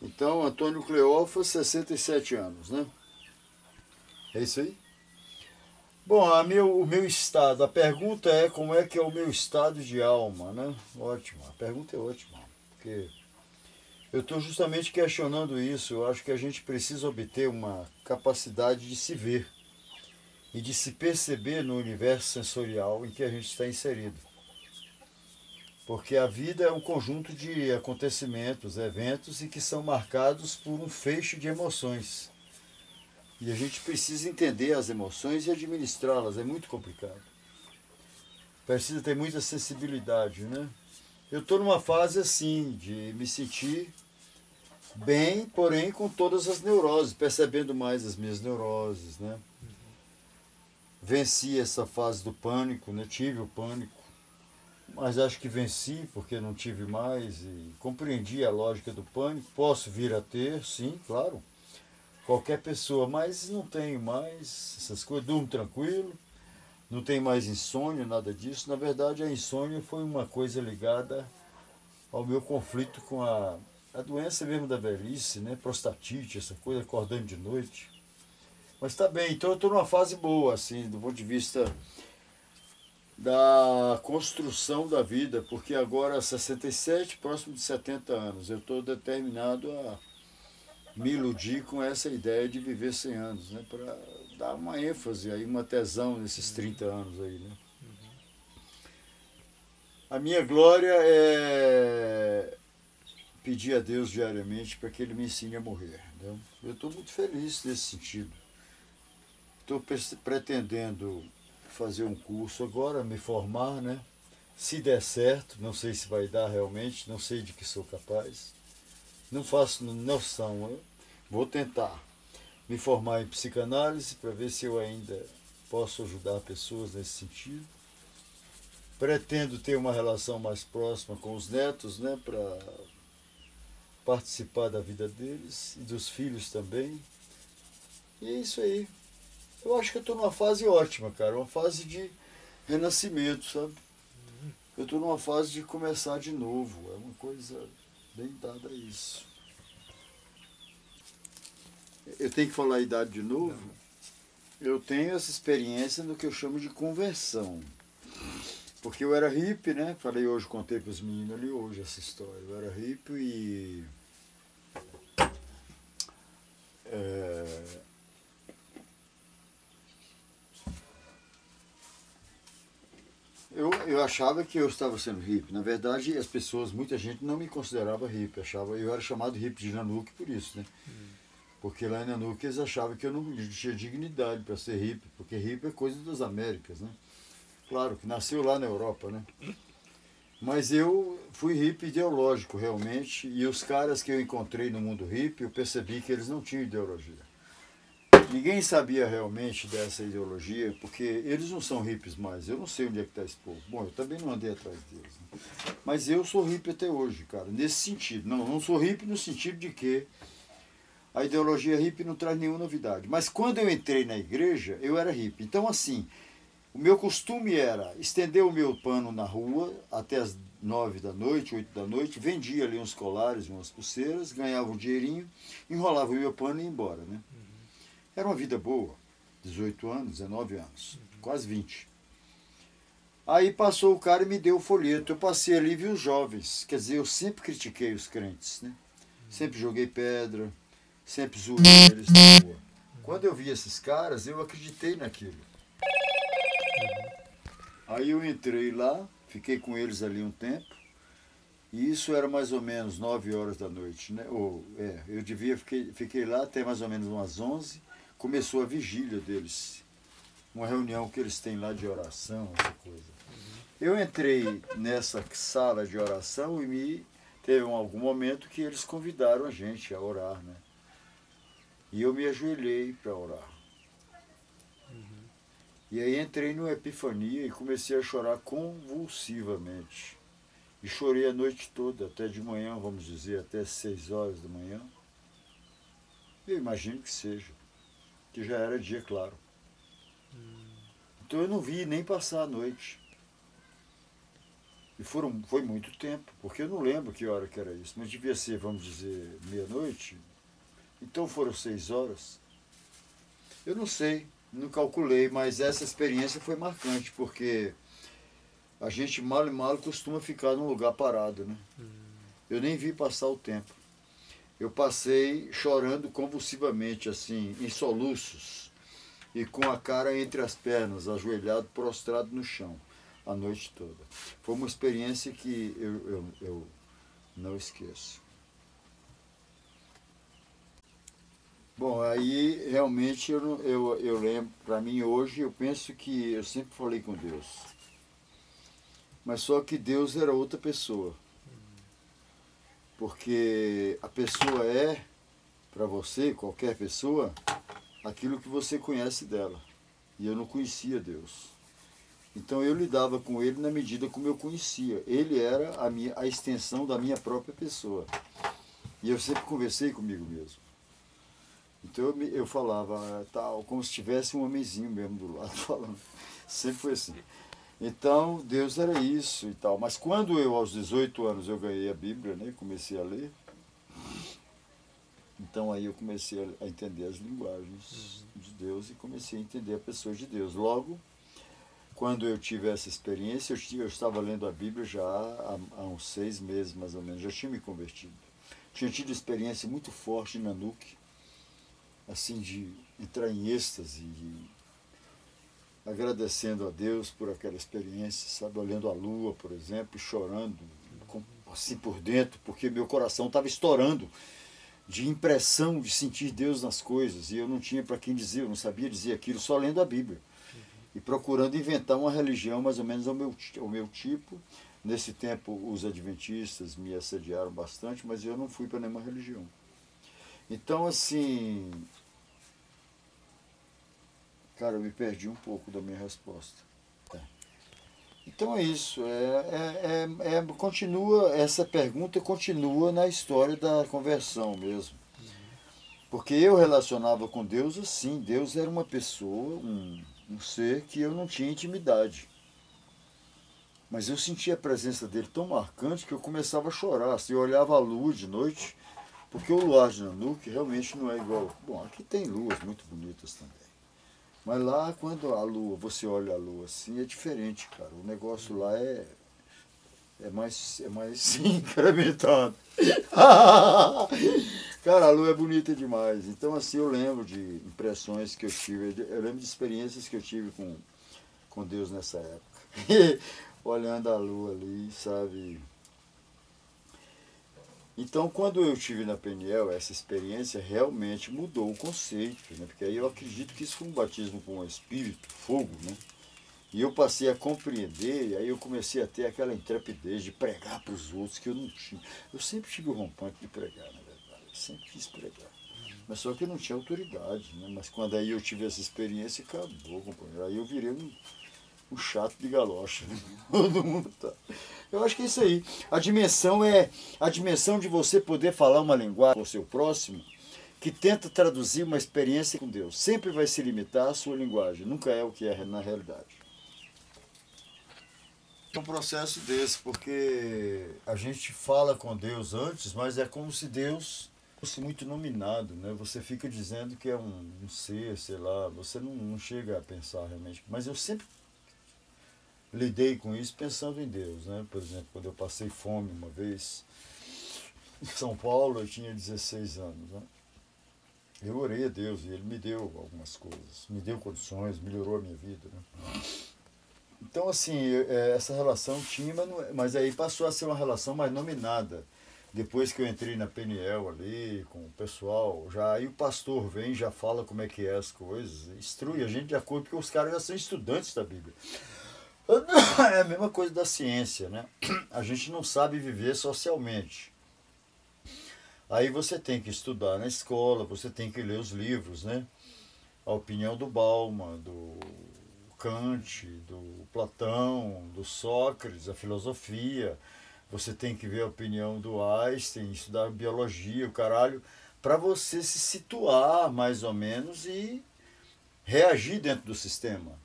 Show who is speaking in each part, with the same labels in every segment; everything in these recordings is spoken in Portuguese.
Speaker 1: Então, Antônio Cleófas, 67 anos, né? É isso aí? Bom, a meu, o meu estado, a pergunta é como é que é o meu estado de alma, né? Ótimo, a pergunta é ótima, porque eu estou justamente questionando isso. Eu acho que a gente precisa obter uma capacidade de se ver e de se perceber no universo sensorial em que a gente está inserido. Porque a vida é um conjunto de acontecimentos, eventos e que são marcados por um feixe de emoções. E a gente precisa entender as emoções e administrá-las, é muito complicado. Precisa ter muita sensibilidade, né? Eu estou numa fase assim, de me sentir bem, porém com todas as neuroses, percebendo mais as minhas neuroses, né? Venci essa fase do pânico, né? Tive o pânico, mas acho que venci porque não tive mais e compreendi a lógica do pânico. Posso vir a ter, sim, claro qualquer pessoa, mas não tenho mais essas coisas, durmo tranquilo, não tenho mais insônia, nada disso. Na verdade, a insônia foi uma coisa ligada ao meu conflito com a, a doença mesmo da velhice, né? Prostatite, essa coisa, acordando de noite. Mas tá bem, então eu estou numa fase boa, assim, do ponto de vista da construção da vida, porque agora 67, próximo de 70 anos, eu estou determinado a me iludir com essa ideia de viver 100 anos, né? Para dar uma ênfase aí, uma tesão nesses 30 anos aí, né? A minha glória é pedir a Deus diariamente para que Ele me ensine a morrer. Né? Eu estou muito feliz nesse sentido. Estou pretendendo fazer um curso agora, me formar, né? Se der certo, não sei se vai dar realmente, não sei de que sou capaz não faço noção. Eu vou tentar me formar em psicanálise para ver se eu ainda posso ajudar pessoas nesse sentido. Pretendo ter uma relação mais próxima com os netos, né, para participar da vida deles e dos filhos também. E é isso aí. Eu acho que eu estou numa fase ótima, cara, uma fase de renascimento, sabe? Eu estou numa fase de começar de novo. É uma coisa bem dada a isso. Eu tenho que falar a idade de novo? Eu tenho essa experiência no que eu chamo de conversão. Porque eu era hippie, né? Falei hoje, contei para os meninos ali hoje essa história. Eu era hippie e. É, Eu, eu achava que eu estava sendo hippie. Na verdade, as pessoas, muita gente não me considerava hippie. Achava, eu era chamado hippie de Nanuque por isso, né? Hum. Porque lá em Nanuque eles achavam que eu não tinha dignidade para ser hippie, porque hippie é coisa das Américas, né? Claro, que nasceu lá na Europa, né? Mas eu fui hippie ideológico, realmente, e os caras que eu encontrei no mundo hippie, eu percebi que eles não tinham ideologia. Ninguém sabia realmente dessa ideologia, porque eles não são hippies mais. Eu não sei onde é que está esse povo. Bom, eu também não andei atrás deles. Né? Mas eu sou hippie até hoje, cara, nesse sentido. Não, não sou hippie no sentido de que a ideologia hippie não traz nenhuma novidade. Mas quando eu entrei na igreja, eu era hippie. Então, assim, o meu costume era estender o meu pano na rua até as nove da noite, oito da noite, vendia ali uns colares, umas pulseiras, ganhava um dinheirinho, enrolava o meu pano e ia embora, né? Era uma vida boa, 18 anos, 19 anos, quase 20. Aí passou o cara e me deu o folheto. Eu passei ali e vi os jovens. Quer dizer, eu sempre critiquei os crentes, né? Sempre joguei pedra, sempre zoei eles na rua. Quando eu vi esses caras, eu acreditei naquilo. Aí eu entrei lá, fiquei com eles ali um tempo. E isso era mais ou menos 9 horas da noite, né? Ou, é, eu devia, fiquei, fiquei lá até mais ou menos umas 11 começou a vigília deles. Uma reunião que eles têm lá de oração, essa coisa. Eu entrei nessa sala de oração e me teve um, algum momento que eles convidaram a gente a orar, né? E eu me ajoelhei para orar. E aí entrei numa epifania e comecei a chorar convulsivamente. E chorei a noite toda, até de manhã, vamos dizer, até seis horas da manhã. Eu imagino que seja que já era dia claro. Hum. Então eu não vi nem passar a noite. E foram, foi muito tempo, porque eu não lembro que hora que era isso, mas devia ser, vamos dizer, meia-noite. Então foram seis horas. Eu não sei, não calculei, mas essa experiência foi marcante, porque a gente mal e mal costuma ficar num lugar parado, né? Eu nem vi passar o tempo. Eu passei chorando convulsivamente, assim, em soluços, e com a cara entre as pernas, ajoelhado, prostrado no chão a noite toda. Foi uma experiência que eu, eu, eu não esqueço. Bom, aí realmente eu, eu, eu lembro, para mim hoje, eu penso que eu sempre falei com Deus. Mas só que Deus era outra pessoa. Porque a pessoa é, para você, qualquer pessoa, aquilo que você conhece dela. E eu não conhecia Deus. Então eu lidava com ele na medida como eu conhecia. Ele era a, minha, a extensão da minha própria pessoa. E eu sempre conversei comigo mesmo. Então eu, eu falava tal, como se tivesse um homenzinho mesmo do lado falando. Sempre foi assim. Então Deus era isso e tal. Mas quando eu, aos 18 anos, eu ganhei a Bíblia, né, comecei a ler, então aí eu comecei a entender as linguagens de Deus e comecei a entender a pessoa de Deus. Logo, quando eu tive essa experiência, eu, eu estava lendo a Bíblia já há, há, uns seis meses, mais ou menos, já tinha me convertido. Tinha tido experiência muito forte na Nanuque, assim, de entrar em êxtase, de, agradecendo a Deus por aquela experiência, sabe, olhando a lua, por exemplo, e chorando, assim por dentro, porque meu coração estava estourando de impressão de sentir Deus nas coisas, e eu não tinha para quem dizer, eu não sabia dizer aquilo, só lendo a Bíblia e procurando inventar uma religião mais ou menos ao meu, ao meu tipo. Nesse tempo, os adventistas me assediaram bastante, mas eu não fui para nenhuma religião. Então, assim. Cara, eu me perdi um pouco da minha resposta. É. Então é isso. É, é, é, é, continua Essa pergunta continua na história da conversão mesmo. Porque eu relacionava com Deus assim. Deus era uma pessoa, um, um ser que eu não tinha intimidade. Mas eu sentia a presença dele tão marcante que eu começava a chorar. Assim, eu olhava a lua de noite, porque o luar de Nanuque realmente não é igual. Bom, aqui tem luas muito bonitas também. Mas lá, quando a lua, você olha a lua assim, é diferente, cara. O negócio lá é, é mais, é mais incrementado. Cara, a lua é bonita demais. Então, assim, eu lembro de impressões que eu tive, eu lembro de experiências que eu tive com, com Deus nessa época. Olhando a lua ali, sabe? Então, quando eu tive na Peniel, essa experiência realmente mudou o conceito, né? Porque aí eu acredito que isso foi um batismo com o Espírito, fogo, né? E eu passei a compreender, e aí eu comecei a ter aquela intrepidez de pregar para os outros que eu não tinha. Eu sempre tive o rompante de pregar, né? sempre quis pregar. Mas só que eu não tinha autoridade, né? Mas quando aí eu tive essa experiência, acabou, companheiro. Aí eu virei um, um chato de galocha. Todo mundo tá. Eu acho que é isso aí. A dimensão é a dimensão de você poder falar uma linguagem o seu próximo que tenta traduzir uma experiência com Deus. Sempre vai se limitar à sua linguagem, nunca é o que é na realidade. É um processo desse, porque a gente fala com Deus antes, mas é como se Deus fosse muito nominado, né? Você fica dizendo que é um, um ser, sei lá, você não, não chega a pensar realmente. Mas eu sempre lidei com isso pensando em Deus, né? Por exemplo, quando eu passei fome uma vez em São Paulo, eu tinha 16 anos, né? Eu orei a Deus e Ele me deu algumas coisas, me deu condições, melhorou a minha vida, né? Então, assim, é, essa relação tinha, mas, não, mas aí passou a ser uma relação mais nominada depois que eu entrei na PNL ali, com o pessoal, já aí o pastor vem já fala como é que é as coisas, instrui a gente de acordo, porque os caras já são estudantes da Bíblia. É a mesma coisa da ciência, né? A gente não sabe viver socialmente. Aí você tem que estudar na escola, você tem que ler os livros, né? A opinião do Bauman, do Kant, do Platão, do Sócrates, a filosofia, você tem que ver a opinião do Einstein, estudar biologia, o caralho, para você se situar mais ou menos e reagir dentro do sistema.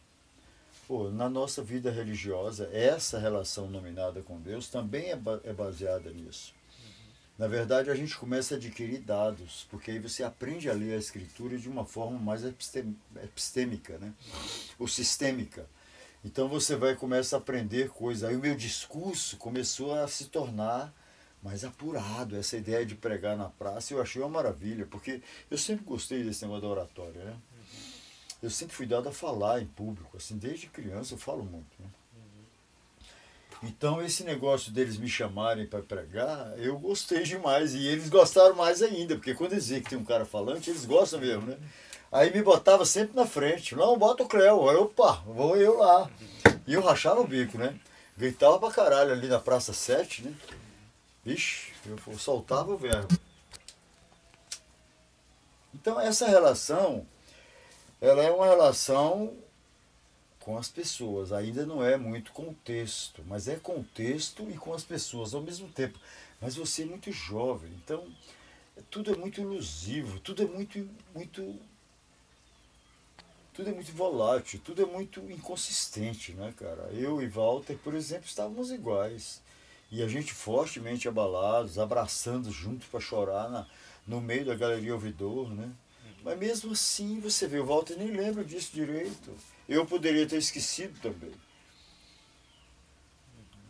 Speaker 1: Pô, na nossa vida religiosa, essa relação nominada com Deus também é, ba é baseada nisso. Na verdade, a gente começa a adquirir dados, porque aí você aprende a ler a escritura de uma forma mais epistêmica, né? ou sistêmica. Então você vai começar a aprender coisas. Aí o meu discurso começou a se tornar mais apurado. Essa ideia de pregar na praça eu achei uma maravilha, porque eu sempre gostei desse negócio da oratória. Né? Eu sempre fui dado a falar em público, assim, desde criança eu falo muito. Né? Então, esse negócio deles me chamarem para pregar, eu gostei demais. E eles gostaram mais ainda, porque quando eles veem que tem um cara falante, eles gostam mesmo, né? Aí me botava sempre na frente. Não, bota o Cleo. Aí, opa, vou eu lá. E eu rachava o bico, né? Gritava pra caralho ali na Praça 7, né? Vixe, eu soltava o verbo. Então, essa relação, ela é uma relação com as pessoas. Ainda não é muito contexto, mas é contexto e com as pessoas ao mesmo tempo. Mas você é muito jovem, então tudo é muito ilusivo, tudo é muito, muito, tudo é muito volátil, tudo é muito inconsistente, né, cara? Eu e Walter, por exemplo, estávamos iguais e a gente fortemente abalados, abraçando junto para chorar na, no meio da galeria ouvidor, né? Mas mesmo assim, você vê, o Walter nem lembra disso direito. Eu poderia ter esquecido também.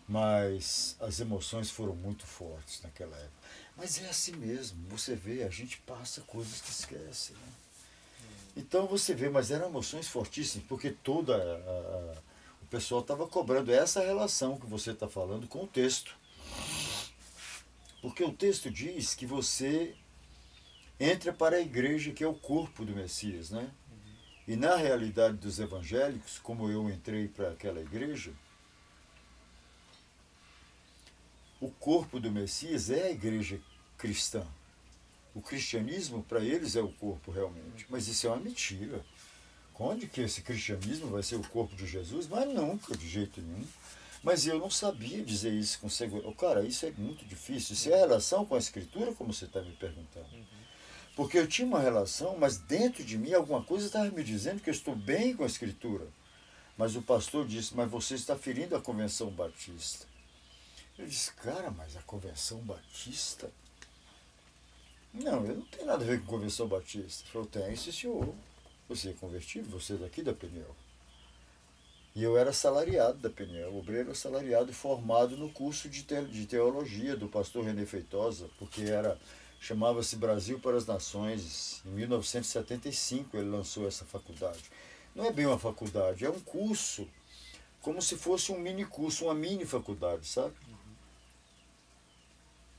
Speaker 1: Mas as emoções foram muito fortes naquela época. Mas é assim mesmo, você vê, a gente passa coisas que esquece. Né? Então você vê, mas eram emoções fortíssimas, porque toda a, a, o pessoal estava cobrando essa relação que você está falando com o texto. Porque o texto diz que você entra para a igreja que é o corpo do Messias, né? E na realidade dos evangélicos, como eu entrei para aquela igreja, o corpo do Messias é a igreja cristã. O cristianismo, para eles, é o corpo realmente. Mas isso é uma mentira. Onde que esse cristianismo vai ser o corpo de Jesus? Mas nunca, de jeito nenhum. Mas eu não sabia dizer isso com segurança. Cara, isso é muito difícil. Isso é a relação com a Escritura, como você está me perguntando. Porque eu tinha uma relação, mas dentro de mim alguma coisa estava me dizendo que eu estou bem com a Escritura. Mas o pastor disse, mas você está ferindo a Convenção Batista. Eu disse, cara, mas a Convenção Batista? Não, eu não tenho nada a ver com a Convenção Batista. Ele falou, tem, sim senhor. Você é convertido, você é daqui da Peniel. E eu era salariado da Peniel, obreiro assalariado formado no curso de, teologia do pastor René Feitosa, porque era chamava-se Brasil para as Nações. Em 1975 ele lançou essa faculdade. Não é bem uma faculdade, é um curso, como se fosse um mini curso, uma mini faculdade, sabe?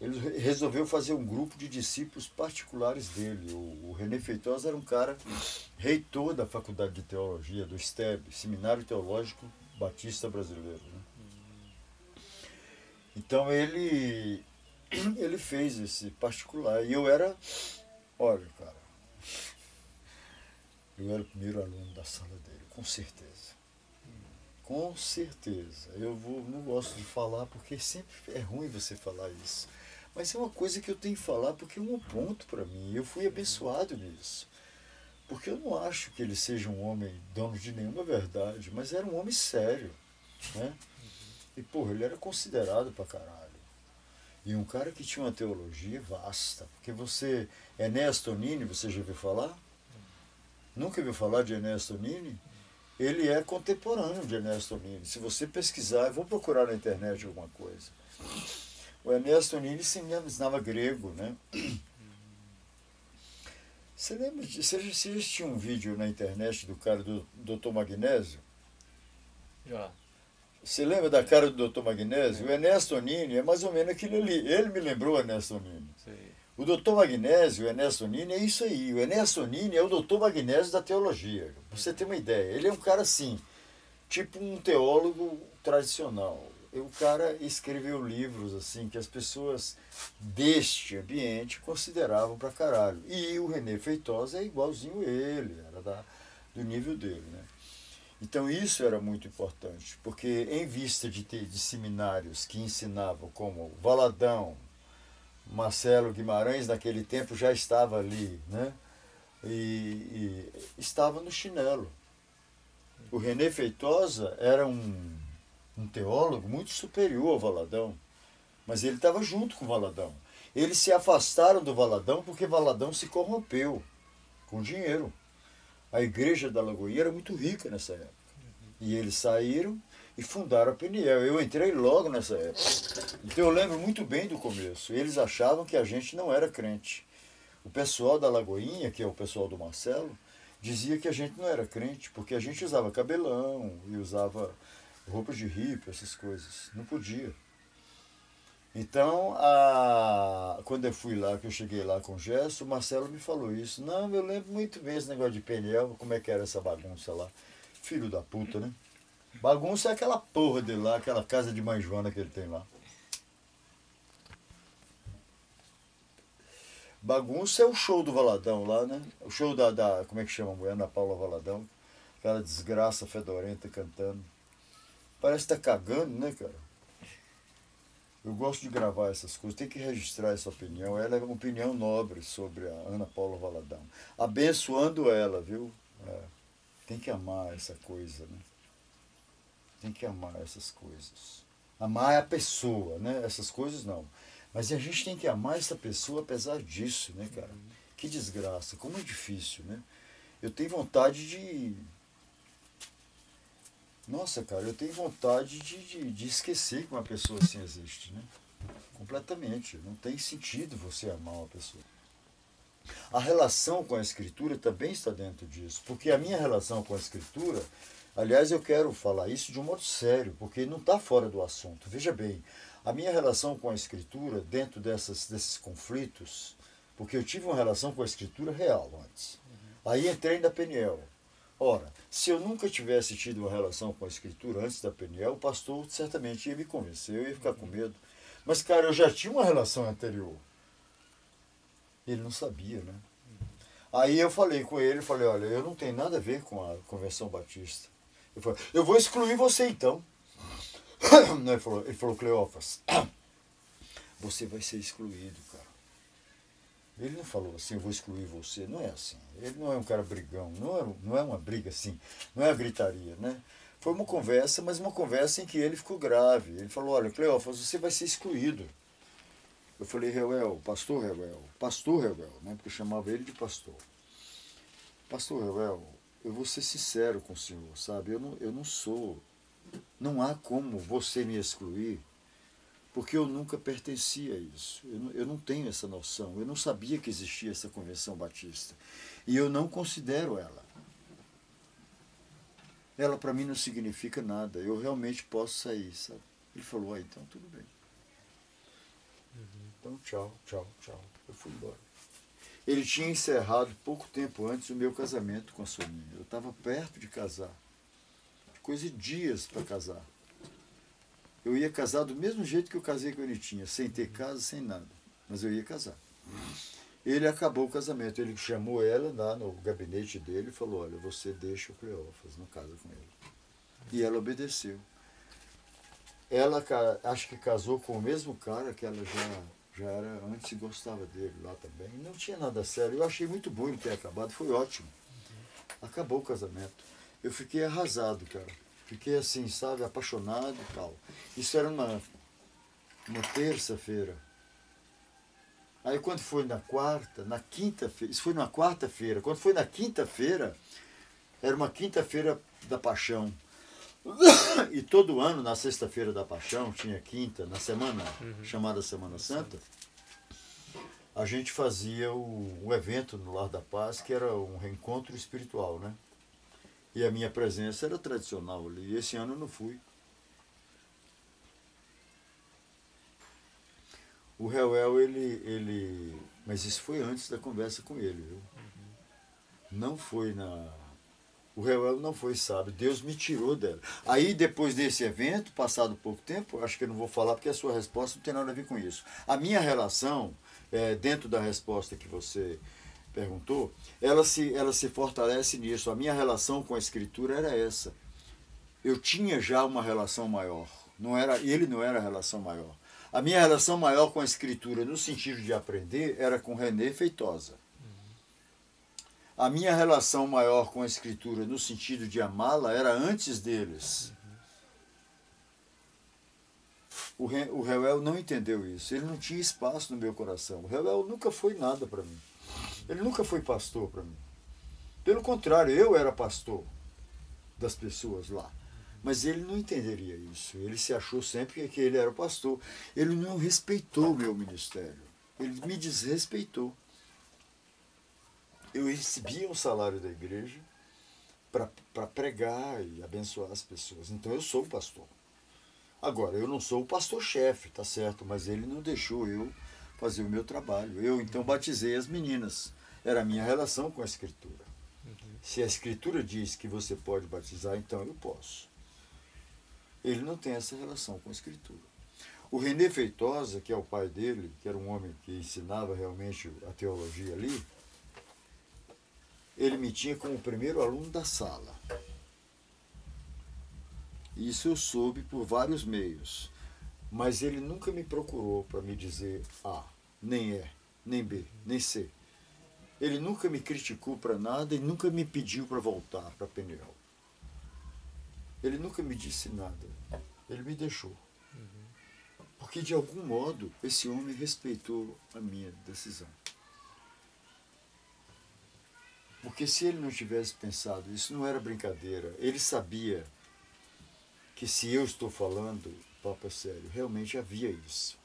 Speaker 1: Ele resolveu fazer um grupo de discípulos particulares dele. O, o René Feitosa era um cara reitor da Faculdade de Teologia, do STEB, Seminário Teológico Batista Brasileiro. Né? Então ele ele fez esse particular. E eu era, olha, cara, eu era o primeiro aluno da sala dele, com certeza. Com certeza. Eu vou, não gosto de falar porque sempre é ruim você falar isso. Mas é uma coisa que eu tenho que falar porque é um ponto para mim. Eu fui abençoado nisso. Porque eu não acho que ele seja um homem dono de nenhuma verdade, mas era um homem sério. Né? E, porra, ele era considerado pra caralho. E um cara que tinha uma teologia vasta. Porque você, Enéas Tonini, você já ouviu falar? Nunca ouviu falar de Enéas Tonini? Ele é contemporâneo de Enéas Tonini. Se você pesquisar, eu vou procurar na internet alguma coisa. O Enéas Tonini ensinava grego, né? Você lembra de. Você já assistiu um vídeo na internet do cara do Dr. Magnésio?
Speaker 2: Já.
Speaker 1: Você lembra da cara do Dr. Magnésio? O Ernesto Nini é mais ou menos aquilo ali. Ele me lembrou o Ernesto Nini. O Dr. Magnésio, o Ernesto Nini, é isso aí. O Ernesto Nini é o Dr. Magnésio da teologia. Pra você ter uma ideia. Ele é um cara assim, tipo um teólogo tradicional. O cara escreveu livros assim que as pessoas deste ambiente consideravam pra caralho. E o René Feitosa é igualzinho ele, era da, do nível dele, né? Então isso era muito importante, porque em vista de ter de seminários que ensinavam como Valadão, Marcelo Guimarães naquele tempo já estava ali, né? E, e estava no chinelo. O René Feitosa era um, um teólogo muito superior ao Valadão, mas ele estava junto com o Valadão. Eles se afastaram do Valadão porque Valadão se corrompeu com dinheiro. A igreja da Lagoinha era muito rica nessa época. E eles saíram e fundaram a Peniel. Eu entrei logo nessa época. Então eu lembro muito bem do começo. Eles achavam que a gente não era crente. O pessoal da Lagoinha, que é o pessoal do Marcelo, dizia que a gente não era crente, porque a gente usava cabelão e usava roupas de hippie, essas coisas. Não podia. Então, a... quando eu fui lá, que eu cheguei lá com o Gesso, o Marcelo me falou isso. Não, eu lembro muito bem esse negócio de Peniel, como é que era essa bagunça lá. Filho da puta, né? Bagunça é aquela porra dele lá, aquela casa de mãe Joana que ele tem lá. Bagunça é o show do Valadão lá, né? O show da, da como é que chama a mulher? Ana Paula Valadão. Aquela desgraça fedorenta cantando. Parece que tá cagando, né, cara? Eu gosto de gravar essas coisas, tem que registrar essa opinião. Ela é uma opinião nobre sobre a Ana Paula Valadão. Abençoando ela, viu? É. Tem que amar essa coisa, né? Tem que amar essas coisas. Amar é a pessoa, né? Essas coisas não. Mas a gente tem que amar essa pessoa apesar disso, né, cara? Que desgraça, como é difícil, né? Eu tenho vontade de. Nossa, cara, eu tenho vontade de, de, de esquecer que uma pessoa assim existe, né? Completamente. Não tem sentido você amar uma pessoa. A relação com a escritura também está dentro disso, porque a minha relação com a escritura Aliás, eu quero falar isso de um modo sério, porque não está fora do assunto. Veja bem, a minha relação com a escritura, dentro dessas, desses conflitos, porque eu tive uma relação com a escritura real antes. Aí entrei na Peniel. Ora, se eu nunca tivesse tido uma relação com a escritura antes da Peniel, o pastor certamente ia me convencer, eu ia ficar com medo. Mas, cara, eu já tinha uma relação anterior. Ele não sabia, né? Aí eu falei com ele, falei, olha, eu não tenho nada a ver com a Convenção Batista. Ele falou, eu vou excluir você então. Ele falou, ele falou Cleófas, você vai ser excluído, cara. Ele não falou assim, eu vou excluir você. Não é assim. Ele não é um cara brigão. Não é, não é uma briga assim. Não é a gritaria, né? Foi uma conversa, mas uma conversa em que ele ficou grave. Ele falou, olha, Cleófas, você vai ser excluído. Eu falei, Reuel, pastor Reuel, pastor Reuel, né? Porque eu chamava ele de pastor. Pastor Reuel, eu vou ser sincero com o senhor, sabe? Eu não, eu não sou. Não há como você me excluir, porque eu nunca pertencia a isso. Eu não, eu não tenho essa noção. Eu não sabia que existia essa convenção batista. E eu não considero ela. Ela para mim não significa nada. Eu realmente posso sair, sabe? Ele falou, ah, então tudo bem. Uhum. Então tchau, tchau, tchau. Eu fui embora. Ele tinha encerrado pouco tempo antes o meu casamento com a Soninha. Eu estava perto de casar. Coisa de dias para casar. Eu ia casar do mesmo jeito que eu casei com a Anitinha, sem ter casa, sem nada. Mas eu ia casar. Ele acabou o casamento. Ele chamou ela lá no gabinete dele e falou: Olha, você deixa o Cleófas, não casa com ele. E ela obedeceu. Ela acho que casou com o mesmo cara que ela já já era antes gostava dele lá também. Não tinha nada sério. Eu achei muito bom ele ter acabado, foi ótimo. Acabou o casamento. Eu fiquei arrasado, cara. Fiquei assim, sabe, apaixonado e tal. Isso era uma, uma terça-feira. Aí quando foi na quarta, na quinta-feira, isso foi na quarta-feira, quando foi na quinta-feira, era uma quinta-feira da paixão. E todo ano, na sexta-feira da Paixão, tinha quinta, na semana uhum. chamada Semana Santa, a gente fazia o, o evento no Lar da Paz, que era um reencontro espiritual, né? E a minha presença era tradicional ali. Esse ano eu não fui. O Reuel, ele, ele. Mas isso foi antes da conversa com ele, viu? Não foi na o Reuel não foi sábio, Deus me tirou dela. Aí, depois desse evento, passado pouco tempo, acho que eu não vou falar porque a sua resposta não tem nada a ver com isso. A minha relação, é, dentro da resposta que você perguntou, ela se, ela se fortalece nisso. A minha relação com a Escritura era essa. Eu tinha já uma relação maior. Não era, ele não era a relação maior. A minha relação maior com a Escritura, no sentido de aprender, era com René Feitosa. A minha relação maior com a escritura, no sentido de amá-la, era antes deles. O, Re, o Reuel não entendeu isso. Ele não tinha espaço no meu coração. O Reuel nunca foi nada para mim. Ele nunca foi pastor para mim. Pelo contrário, eu era pastor das pessoas lá. Mas ele não entenderia isso. Ele se achou sempre que ele era pastor. Ele não respeitou o meu ministério. Ele me desrespeitou. Eu recebia um salário da igreja para pregar e abençoar as pessoas. Então eu sou o pastor. Agora, eu não sou o pastor-chefe, tá certo? Mas ele não deixou eu fazer o meu trabalho. Eu então batizei as meninas. Era a minha relação com a Escritura. Se a Escritura diz que você pode batizar, então eu posso. Ele não tem essa relação com a Escritura. O René Feitosa, que é o pai dele, que era um homem que ensinava realmente a teologia ali, ele me tinha como o primeiro aluno da sala. Isso eu soube por vários meios. Mas ele nunca me procurou para me dizer A, nem E, nem B, nem C. Ele nunca me criticou para nada e nunca me pediu para voltar para Peniel. Ele nunca me disse nada. Ele me deixou. Porque de algum modo esse homem respeitou a minha decisão. Porque se ele não tivesse pensado, isso não era brincadeira, ele sabia que se eu estou falando, papo é sério, realmente havia isso.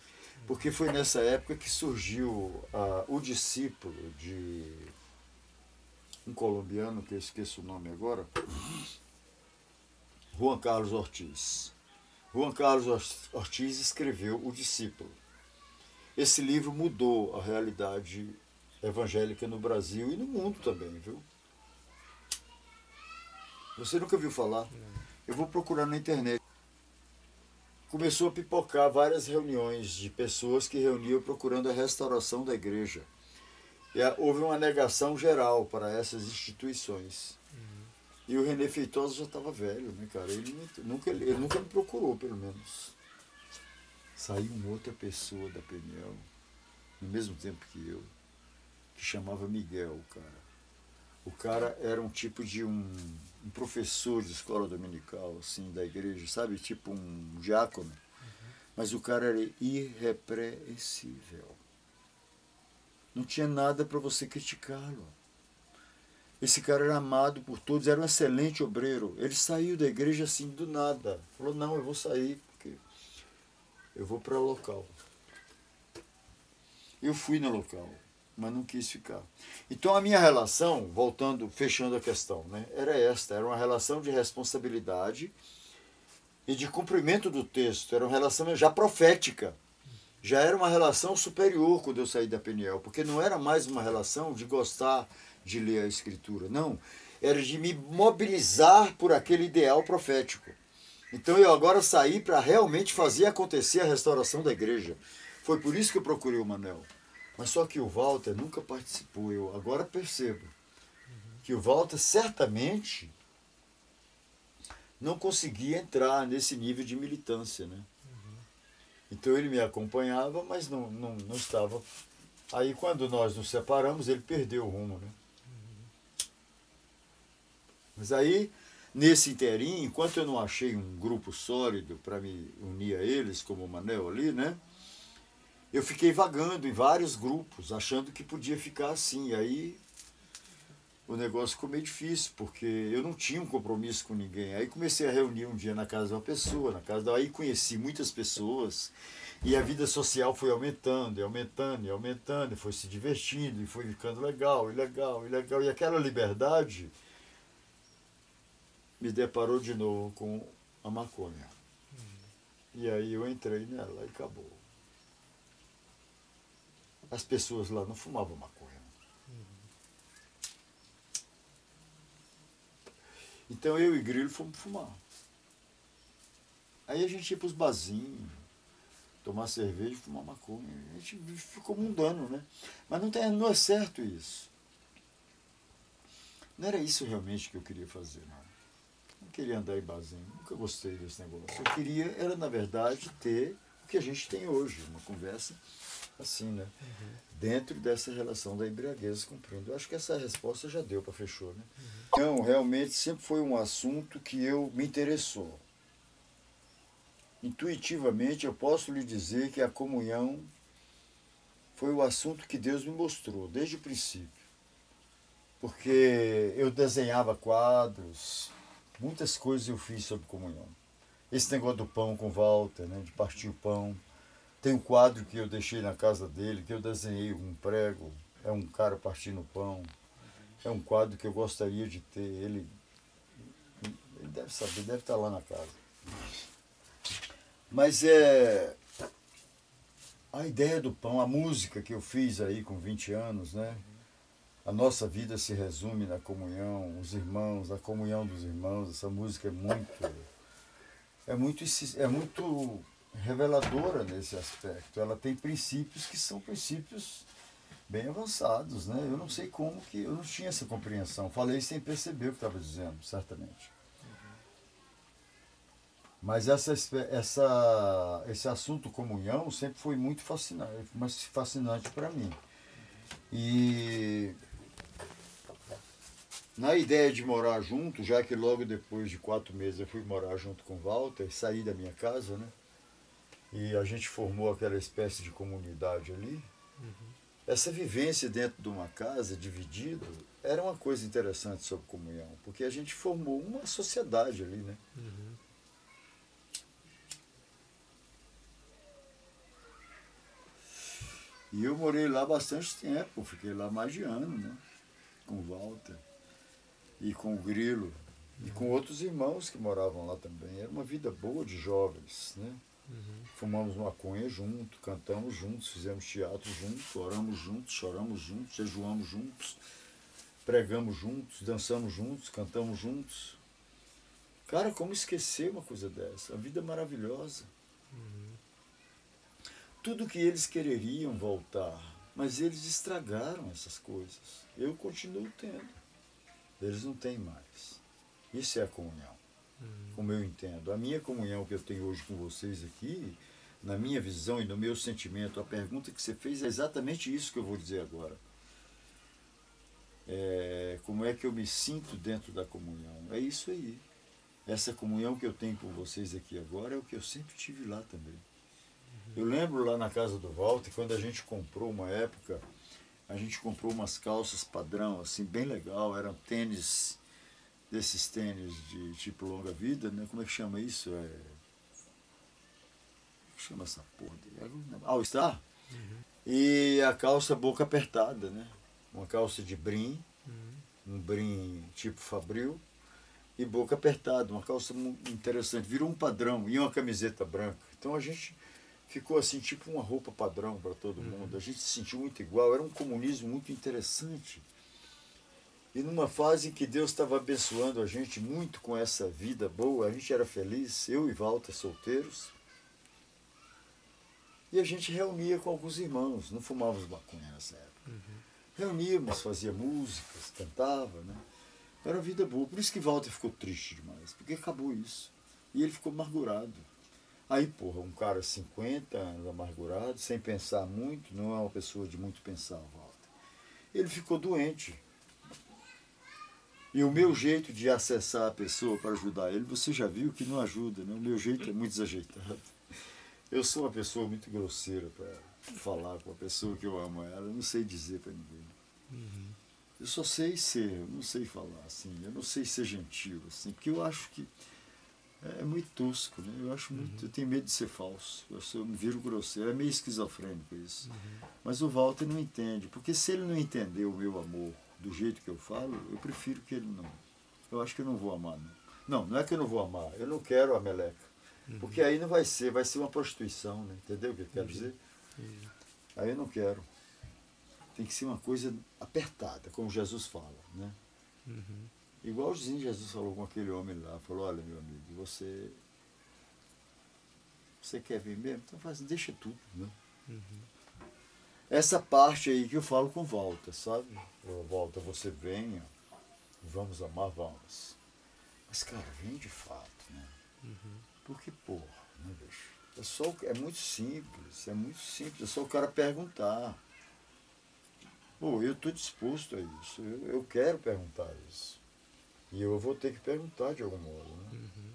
Speaker 1: Porque foi nessa época que surgiu uh, o discípulo de um colombiano, que eu esqueço o nome agora, Juan Carlos Ortiz. Juan Carlos Ortiz escreveu O Discípulo. Esse livro mudou a realidade evangélica no Brasil e no mundo também, viu? Você nunca viu falar? Eu vou procurar na internet. Começou a pipocar várias reuniões de pessoas que reuniam procurando a restauração da igreja. E houve uma negação geral para essas instituições. Uhum. E o René Feitosa já estava velho, né, cara? Ele nunca, ele nunca me procurou, pelo menos. Saiu uma outra pessoa da Peniel, no mesmo tempo que eu, que chamava Miguel, cara. O cara era um tipo de um, um professor de escola dominical, assim, da igreja, sabe? Tipo um diácono. Uhum. Mas o cara era irrepreensível. Não tinha nada para você criticá-lo. Esse cara era amado por todos, era um excelente obreiro. Ele saiu da igreja assim do nada. Falou: Não, eu vou sair, porque eu vou para o local. Eu fui no local mas não quis ficar. Então a minha relação, voltando, fechando a questão, né, era esta, era uma relação de responsabilidade e de cumprimento do texto, era uma relação já profética. Já era uma relação superior quando eu saí da Peniel, porque não era mais uma relação de gostar de ler a escritura, não, era de me mobilizar por aquele ideal profético. Então eu agora saí para realmente fazer acontecer a restauração da igreja. Foi por isso que eu procurei o Manel. Mas só que o Walter nunca participou. Eu agora percebo que o Walter certamente não conseguia entrar nesse nível de militância, né? Então ele me acompanhava, mas não, não, não estava. Aí quando nós nos separamos, ele perdeu o rumo, né? Mas aí, nesse inteirinho, enquanto eu não achei um grupo sólido para me unir a eles, como o Manel ali, né? Eu fiquei vagando em vários grupos, achando que podia ficar assim. E aí o negócio ficou meio difícil, porque eu não tinha um compromisso com ninguém. Aí comecei a reunir um dia na casa de uma pessoa, na casa da... aí conheci muitas pessoas e a vida social foi aumentando, e aumentando, e aumentando, e foi se divertindo, e foi ficando legal, e legal, e legal. E aquela liberdade me deparou de novo com a maconha. E aí eu entrei nela e acabou as pessoas lá não fumavam maconha. Então eu e Grilo fomos fumar. Aí a gente ia para os barzinhos, tomar cerveja e fumar maconha. A gente ficou mundano, né? Mas não, tem, não é certo isso. Não era isso realmente que eu queria fazer, não. Não queria andar em barzinho, nunca gostei desse negócio. Eu queria, era na verdade, ter o que a gente tem hoje, uma conversa assim, né? Dentro dessa relação da embriaguez cumprindo. Eu acho que essa resposta já deu para fechou, né? Então, realmente sempre foi um assunto que eu me interessou. Intuitivamente eu posso lhe dizer que a comunhão foi o assunto que Deus me mostrou desde o princípio. Porque eu desenhava quadros, muitas coisas eu fiz sobre comunhão. Esse negócio do pão com Walter, né, de partir o pão. Tem um quadro que eu deixei na casa dele, que eu desenhei um prego, é um cara partindo pão. É um quadro que eu gostaria de ter. Ele, ele deve saber, deve estar lá na casa. Mas é a ideia do pão, a música que eu fiz aí com 20 anos, né? A nossa vida se resume na comunhão, os irmãos, a comunhão dos irmãos. Essa música é muito é muito é muito reveladora nesse aspecto. Ela tem princípios que são princípios bem avançados, né? Eu não sei como que eu não tinha essa compreensão. Falei sem perceber o que estava dizendo, certamente. Mas essa, essa, esse assunto comunhão sempre foi muito fascinante, mas fascinante para mim. E na ideia de morar junto, já que logo depois de quatro meses eu fui morar junto com o Walter, saí da minha casa, né? E a gente formou aquela espécie de comunidade ali. Uhum. Essa vivência dentro de uma casa dividida era uma coisa interessante sobre comunhão, porque a gente formou uma sociedade ali, né? Uhum. E eu morei lá bastante tempo, fiquei lá mais de ano, né? Com o Walter e com o Grilo e com outros irmãos que moravam lá também. Era uma vida boa de jovens, né? Uhum. Fumamos maconha junto, cantamos juntos, fizemos teatro juntos, oramos juntos, choramos juntos, jejuamos juntos, pregamos juntos, dançamos juntos, cantamos juntos. Cara, como esquecer uma coisa dessa? A vida é maravilhosa. Uhum tudo que eles quereriam voltar, mas eles estragaram essas coisas. Eu continuo tendo. Eles não têm mais. Isso é a comunhão. Como eu entendo. A minha comunhão que eu tenho hoje com vocês aqui, na minha visão e no meu sentimento, a pergunta que você fez é exatamente isso que eu vou dizer agora. É, como é que eu me sinto dentro da comunhão? É isso aí. Essa comunhão que eu tenho com vocês aqui agora é o que eu sempre tive lá também. Eu lembro lá na casa do Walter, quando a gente comprou uma época, a gente comprou umas calças padrão, assim, bem legal, eram tênis, desses tênis de tipo longa vida, né? Como é que chama isso? É... Como é que chama essa porra? All Star? Uhum. E a calça boca apertada, né? Uma calça de brim, uhum. um brim tipo fabril, e boca apertada, uma calça interessante. Virou um padrão, e uma camiseta branca. Então a gente ficou assim, tipo uma roupa padrão para todo uhum. mundo. A gente se sentiu muito igual, era um comunismo muito interessante. E numa fase em que Deus estava abençoando a gente muito com essa vida boa, a gente era feliz, eu e Walter solteiros. E a gente reunia com alguns irmãos, não fumávamos maconha nessa época. Uhum. Reuníamos, fazia músicas, cantava, né? Era uma vida boa. Por isso que Walter ficou triste demais, porque acabou isso. E ele ficou amargurado. Aí, porra, um cara 50 anos amargurado, sem pensar muito, não é uma pessoa de muito pensar, Walter. Ele ficou doente. E o meu jeito de acessar a pessoa para ajudar ele, você já viu que não ajuda, né? O meu jeito é muito desajeitado. Eu sou uma pessoa muito grosseira para falar com a pessoa que eu amo ela, eu não sei dizer para ninguém. Uhum. Eu só sei ser, eu não sei falar assim, eu não sei ser gentil, assim, porque eu acho que é, é muito tosco, né? Eu acho muito. Uhum. Eu tenho medo de ser falso. Eu, sou, eu me viro grosseiro. É meio esquizofrênico isso. Uhum. Mas o Walter não entende. Porque se ele não entender o meu amor do jeito que eu falo, eu prefiro que ele não. Eu acho que eu não vou amar, não. Não, não é que eu não vou amar. Eu não quero a meleca. Uhum. Porque aí não vai ser, vai ser uma prostituição, né? Entendeu o que eu quero uhum. dizer? Uhum. Aí eu não quero. Tem que ser uma coisa apertada, como Jesus fala, né? Uhum. Igualzinho Jesus falou com aquele homem lá, falou, olha meu amigo, você. Você quer vir mesmo? Então faz, deixa tudo, né? Essa parte aí que eu falo com volta, sabe? Eu, volta, você venha, vamos amar, vamos. Mas, cara, vem de fato, né? Uhum. Porque, porra, né, bicho? É, só, é muito simples, é muito simples, é só o cara perguntar. Pô, eu estou disposto a isso, eu, eu quero perguntar isso. E eu vou ter que perguntar de algum modo. Né? Uhum.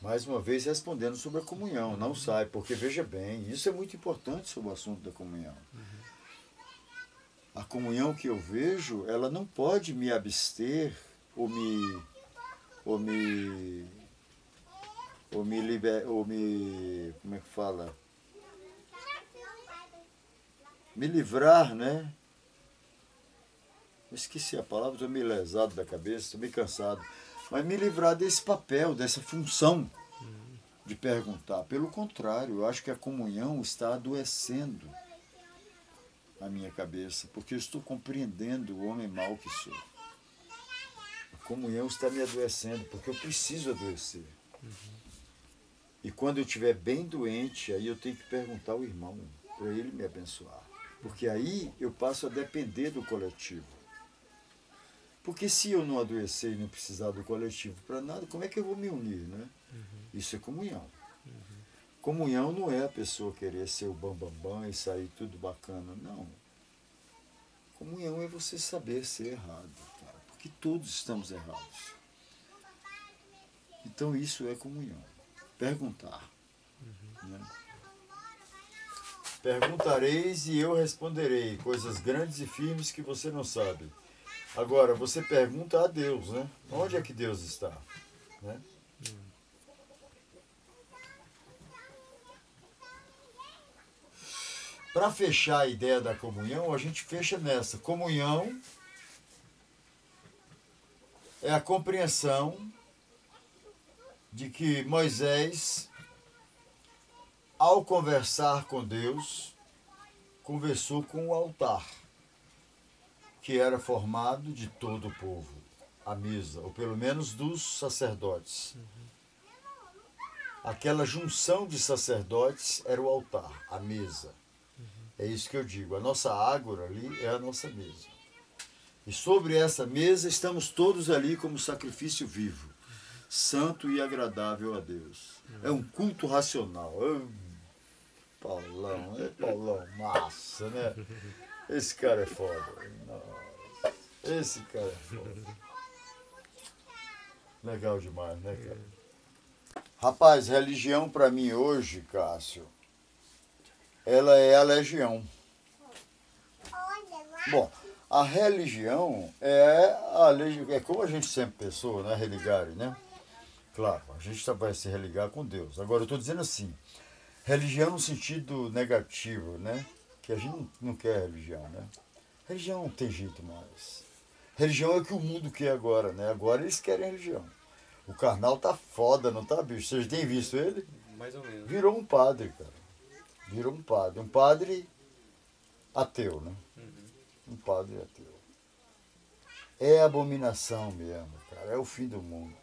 Speaker 1: Mais uma vez respondendo sobre a comunhão, não sai, porque veja bem, isso é muito importante sobre o assunto da comunhão. A comunhão que eu vejo, ela não pode me abster ou me ou me ou me liber, ou me como é que fala? Me livrar, né? esqueci a palavra, estou meio lesado da cabeça, estou meio cansado. Mas me livrar desse papel, dessa função de perguntar. Pelo contrário, eu acho que a comunhão está adoecendo a minha cabeça, porque eu estou compreendendo o homem mau que sou. A comunhão está me adoecendo, porque eu preciso adoecer. Uhum. E quando eu estiver bem doente, aí eu tenho que perguntar ao irmão, para ele me abençoar. Porque aí eu passo a depender do coletivo. Porque se eu não adoecer e não precisar do coletivo para nada, como é que eu vou me unir, né? Uhum. Isso é comunhão. Uhum. Comunhão não é a pessoa querer ser o bambambam bam, bam e sair tudo bacana, não. Comunhão é você saber ser errado, cara, porque todos estamos errados. Então isso é comunhão. Perguntar. Uhum. Né? Perguntareis e eu responderei coisas grandes e firmes que você não sabe. Agora, você pergunta a Deus, né? Onde é que Deus está? Né? Para fechar a ideia da comunhão, a gente fecha nessa. Comunhão é a compreensão de que Moisés, ao conversar com Deus, conversou com o altar que era formado de todo o povo, a mesa, ou pelo menos dos sacerdotes. Aquela junção de sacerdotes era o altar, a mesa. É isso que eu digo. A nossa ágora ali é a nossa mesa. E sobre essa mesa estamos todos ali como sacrifício vivo, santo e agradável a Deus. É um culto racional. É Paulão, é Paulão, massa, né? Esse cara é foda. Esse cara é foda. Legal demais, né, cara? Rapaz, religião para mim hoje, Cássio, ela é a legião. Bom, a religião é a legião, é como a gente sempre pensou, né, religar, né? Claro, a gente vai se religar com Deus. Agora eu estou dizendo assim, religião no sentido negativo, né? Que a gente não, quer religião, né? Religião não tem jeito mais. Religião é o que o mundo quer agora, né? Agora eles querem religião. O carnal tá foda, não tá, bicho? Vocês têm visto ele?
Speaker 2: Mais ou menos.
Speaker 1: Virou um padre, cara. Virou um padre. Um padre ateu, né? Uhum. Um padre ateu. É abominação mesmo, cara. É o fim do mundo.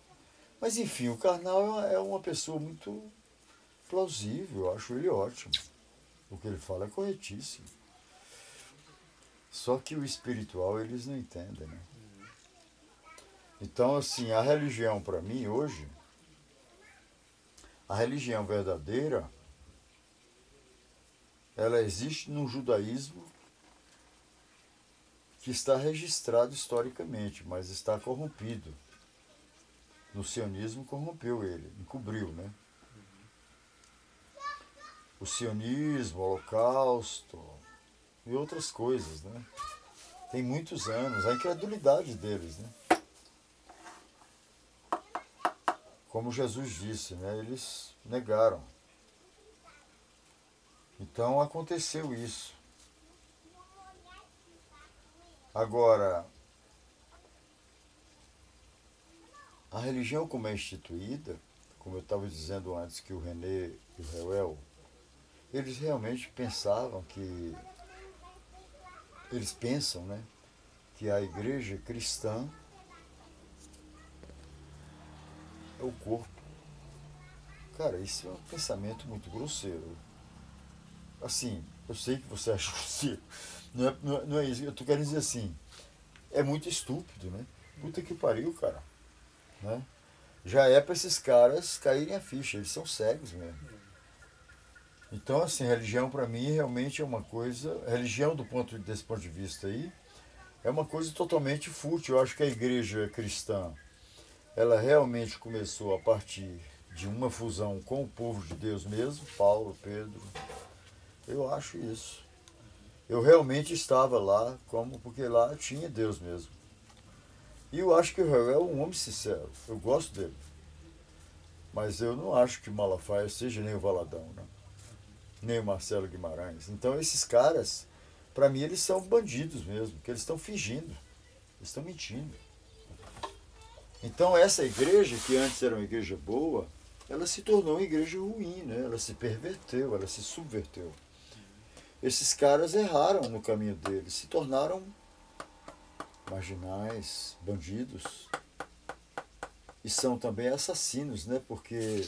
Speaker 1: Mas enfim, o carnal é uma pessoa muito plausível. Eu acho ele ótimo. O que ele fala é corretíssimo. Só que o espiritual eles não entendem, né? Então, assim, a religião para mim hoje, a religião verdadeira, ela existe no judaísmo que está registrado historicamente, mas está corrompido. No sionismo corrompeu ele, encobriu, né? O sionismo, o holocausto e outras coisas, né? Tem muitos anos, a incredulidade deles, né? Como Jesus disse, né? Eles negaram. Então aconteceu isso. Agora, a religião como é instituída, como eu estava dizendo antes que o René e o Reuel eles realmente pensavam que. Eles pensam, né? Que a igreja cristã é o corpo. Cara, isso é um pensamento muito grosseiro. Assim, eu sei que você acha grosseiro. Não é, não, é, não é isso. Eu tô querendo dizer assim. É muito estúpido, né? Puta que pariu, cara. Né? já é para esses caras caírem a ficha, eles são cegos mesmo. Então, assim, religião para mim realmente é uma coisa, religião do ponto desse ponto de vista aí, é uma coisa totalmente fútil. Eu acho que a igreja cristã, ela realmente começou a partir de uma fusão com o povo de Deus mesmo, Paulo, Pedro. Eu acho isso. Eu realmente estava lá, como porque lá tinha Deus mesmo. E eu acho que o Raul é um homem sincero. Eu gosto dele. Mas eu não acho que Malafaia seja nem o Valadão, né? Nem o Marcelo Guimarães. Então esses caras, para mim, eles são bandidos mesmo, que eles estão fingindo, estão mentindo. Então essa igreja, que antes era uma igreja boa, ela se tornou uma igreja ruim, né? ela se perverteu, ela se subverteu. Esses caras erraram no caminho deles, se tornaram marginais, bandidos. E são também assassinos, né? Porque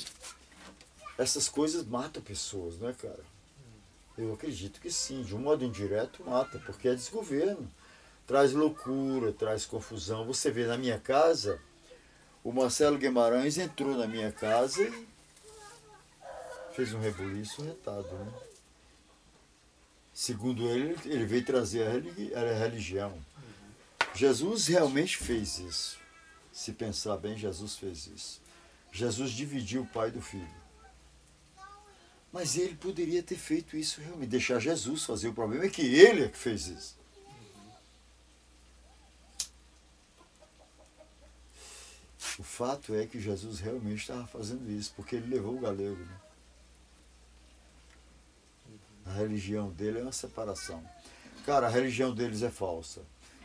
Speaker 1: essas coisas matam pessoas, né, cara? Eu acredito que sim, de um modo indireto mata, porque é desgoverno. Traz loucura, traz confusão. Você vê na minha casa, o Marcelo Guimarães entrou na minha casa e fez um rebuliço retado, né? Segundo ele, ele veio trazer a religião. Jesus realmente fez isso. Se pensar bem, Jesus fez isso. Jesus dividiu o pai do filho. Mas ele poderia ter feito isso realmente, deixar Jesus fazer. O problema é que ele é que fez isso. O fato é que Jesus realmente estava fazendo isso, porque ele levou o galego. Né? A religião dele é uma separação. Cara, a religião deles é falsa.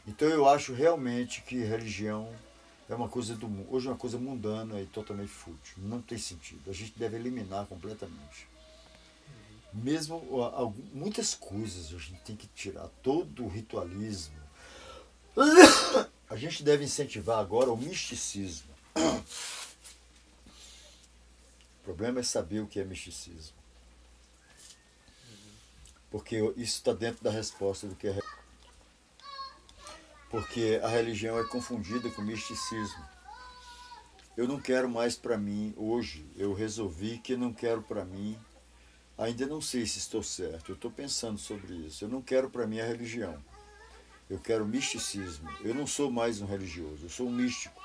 Speaker 1: Então eu acho realmente que religião é uma coisa do hoje é uma coisa mundana e totalmente fútil. Não tem sentido. A gente deve eliminar completamente. Mesmo muitas coisas a gente tem que tirar todo o ritualismo. A gente deve incentivar agora o misticismo. O problema é saber o que é misticismo. Porque isso está dentro da resposta do que é porque a religião é confundida com misticismo. Eu não quero mais para mim, hoje, eu resolvi que não quero para mim, ainda não sei se estou certo, eu estou pensando sobre isso. Eu não quero para mim a religião. Eu quero misticismo. Eu não sou mais um religioso, eu sou um místico.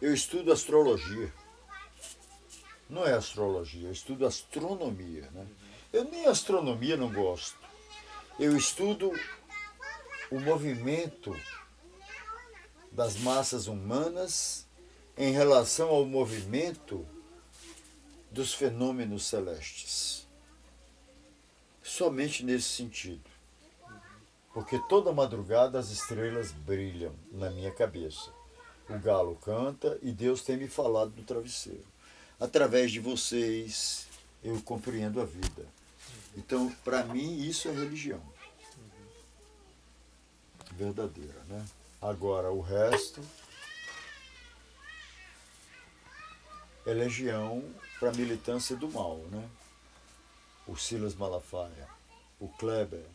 Speaker 1: Eu estudo astrologia. Não é astrologia, eu estudo astronomia. Né? Eu nem astronomia não gosto. Eu estudo o movimento das massas humanas em relação ao movimento dos fenômenos celestes. Somente nesse sentido. Porque toda madrugada as estrelas brilham na minha cabeça. O galo canta e Deus tem me falado no travesseiro. Através de vocês eu compreendo a vida. Então, para mim, isso é religião verdadeira. Né? Agora, o resto é legião para militância do mal. Né? O Silas Malafaia, o Kleber.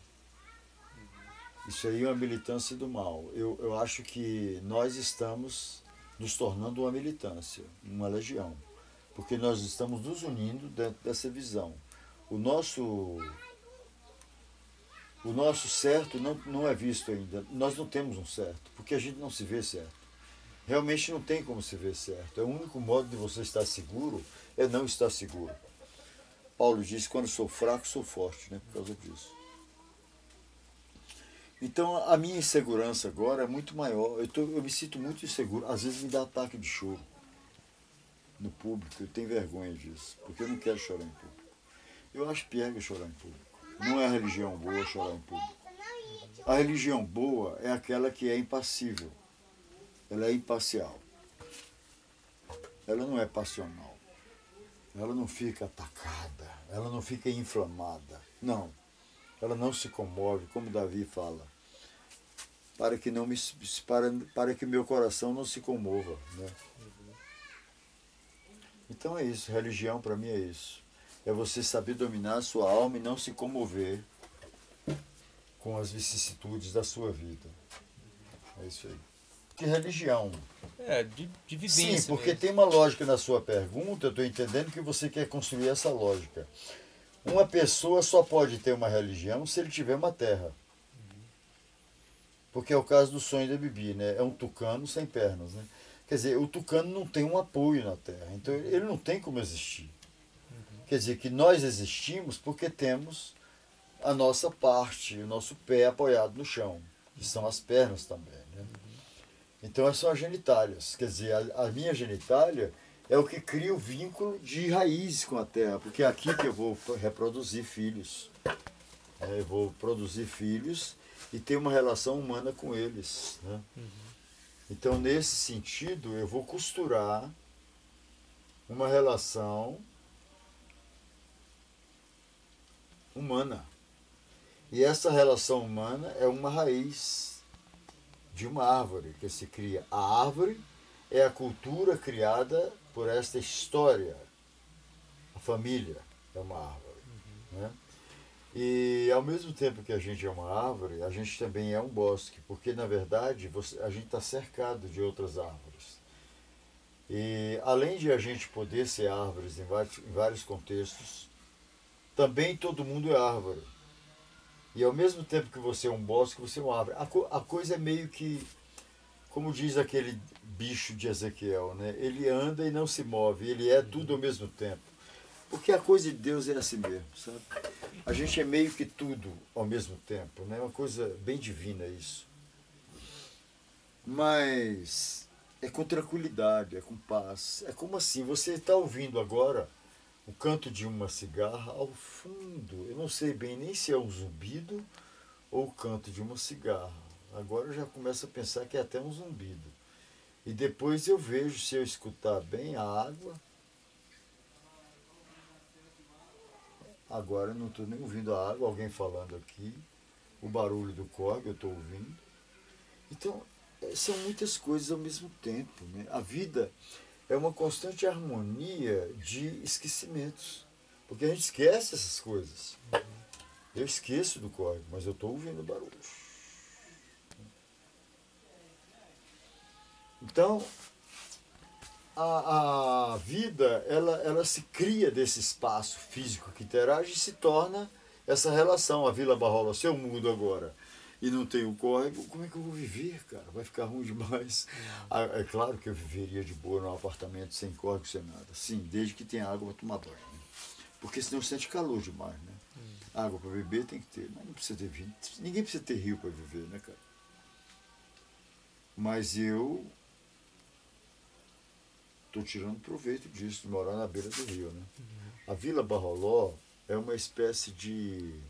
Speaker 1: Isso aí é uma militância do mal. Eu, eu acho que nós estamos nos tornando uma militância, uma legião. Porque nós estamos nos unindo dentro dessa visão. O nosso o nosso certo não, não é visto ainda. Nós não temos um certo, porque a gente não se vê certo. Realmente não tem como se ver certo. É o único modo de você estar seguro é não estar seguro. Paulo diz: quando sou fraco, sou forte, né? Por causa disso. Então a minha insegurança agora é muito maior. Eu, tô, eu me sinto muito inseguro. Às vezes me dá ataque de choro no público. Eu tenho vergonha disso, porque eu não quero chorar em público. Eu acho pior chorar em público. Não é a religião boa chorar em público. A religião boa é aquela que é impassível. Ela é imparcial. Ela não é passional. Ela não fica atacada. Ela não fica inflamada. Não. Ela não se comove, como Davi fala. Para que não me para, para que meu coração não se comova, né? Então é isso, religião para mim é isso é você saber dominar a sua alma e não se comover com as vicissitudes da sua vida. É isso aí. Que religião.
Speaker 2: É, de, de vivência.
Speaker 1: Sim, porque
Speaker 2: mesmo.
Speaker 1: tem uma lógica na sua pergunta, eu estou entendendo que você quer construir essa lógica. Uma pessoa só pode ter uma religião se ele tiver uma terra. Porque é o caso do sonho da Bibi, né? É um tucano sem pernas, né? Quer dizer, o tucano não tem um apoio na terra, então ele não tem como existir. Quer dizer que nós existimos porque temos a nossa parte, o nosso pé apoiado no chão, que são as pernas também. Né? Então são as genitálias. Quer dizer, a, a, minha genitália é o que cria o vínculo de raiz com a terra, porque é aqui que eu vou reproduzir filhos. É, eu vou produzir filhos e ter uma relação humana com eles. Né? Então, nesse sentido, eu vou costurar uma relação humana. E essa relação humana é uma raiz de uma árvore que se cria. A árvore é a cultura criada por esta história. A família é uma árvore. Né? E ao mesmo tempo que a gente é uma árvore, a gente também é um bosque, porque na verdade você, a gente está cercado de outras árvores. E além de a gente poder ser árvores em vários, em vários contextos, também todo mundo é árvore. E ao mesmo tempo que você é um bosque, você é uma árvore. A, co a coisa é meio que, como diz aquele bicho de Ezequiel, né? ele anda e não se move, ele é tudo ao mesmo tempo. Porque a coisa de Deus é assim mesmo, sabe? A gente é meio que tudo ao mesmo tempo, né? É uma coisa bem divina isso. Mas é com tranquilidade, é com paz. É como assim, você está ouvindo agora o canto de uma cigarra ao fundo. Eu não sei bem nem se é um zumbido ou o canto de uma cigarra. Agora eu já começo a pensar que é até um zumbido. E depois eu vejo se eu escutar bem a água. Agora eu não estou nem ouvindo a água, alguém falando aqui. O barulho do córrego eu estou ouvindo. Então, são muitas coisas ao mesmo tempo. Né? A vida é uma constante harmonia de esquecimentos. Porque a gente esquece essas coisas. Eu esqueço do código, mas eu estou ouvindo barulho. Então, a, a vida, ela, ela se cria desse espaço físico que interage e se torna essa relação. A Vila Barrola, se eu mudo agora e não tenho córrego, como é que eu vou viver, cara? Vai ficar ruim demais. Ah, é claro que eu viveria de boa num apartamento sem córrego, sem nada. Sim, desde que tenha água para tomar banho. Né? Porque senão sente calor demais, né? Água para beber tem que ter, mas não precisa ter vinho. Ninguém precisa ter rio para viver, né, cara? Mas eu estou tirando proveito disso, de morar na beira do rio, né? A Vila Barroló é uma espécie de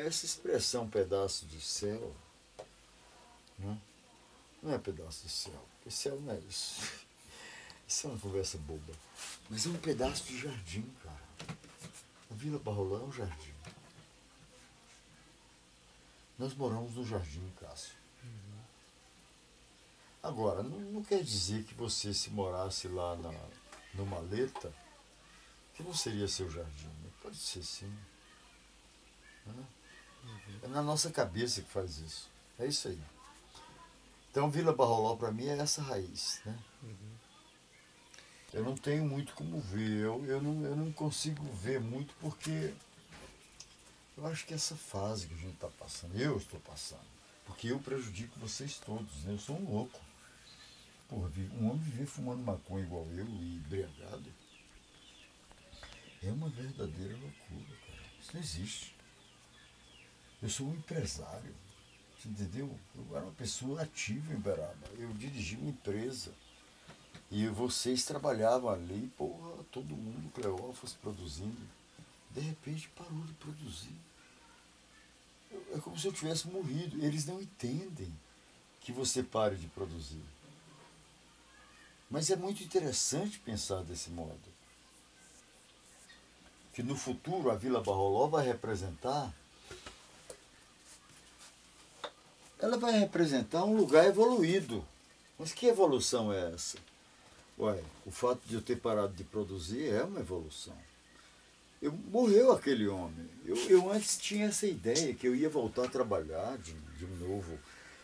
Speaker 1: essa expressão pedaço de céu né? não é pedaço de céu, porque céu não é isso. Isso é uma conversa boba. Mas é um pedaço de jardim, cara. A Vila Barrolão é um jardim. Nós moramos no jardim, Cássio. Agora, não, não, quer dizer que você, se morasse lá na, no Maleta, que não seria seu jardim. Né? Pode ser sim. Né? É na nossa cabeça que faz isso. É isso aí. Então Vila Barroló para mim é essa raiz. Né? Eu não tenho muito como ver, eu, eu, não, eu não consigo ver muito porque eu acho que essa fase que a gente está passando, eu estou passando, porque eu prejudico vocês todos, né? eu sou um louco. Porra, um homem viver fumando maconha igual eu e embriagado é uma verdadeira loucura, cara. Isso não existe. Eu sou um empresário, você entendeu? Eu era uma pessoa ativa em Uberaba. Eu dirigi uma empresa. E vocês trabalhavam ali, porra, todo mundo, Cleófas, produzindo. De repente parou de produzir. É como se eu tivesse morrido. Eles não entendem que você pare de produzir. Mas é muito interessante pensar desse modo. Que no futuro a Vila Barroló vai representar ela vai representar um lugar evoluído. Mas que evolução é essa? Ué, o fato de eu ter parado de produzir é uma evolução. Eu, morreu aquele homem. Eu, eu antes tinha essa ideia que eu ia voltar a trabalhar de, de novo,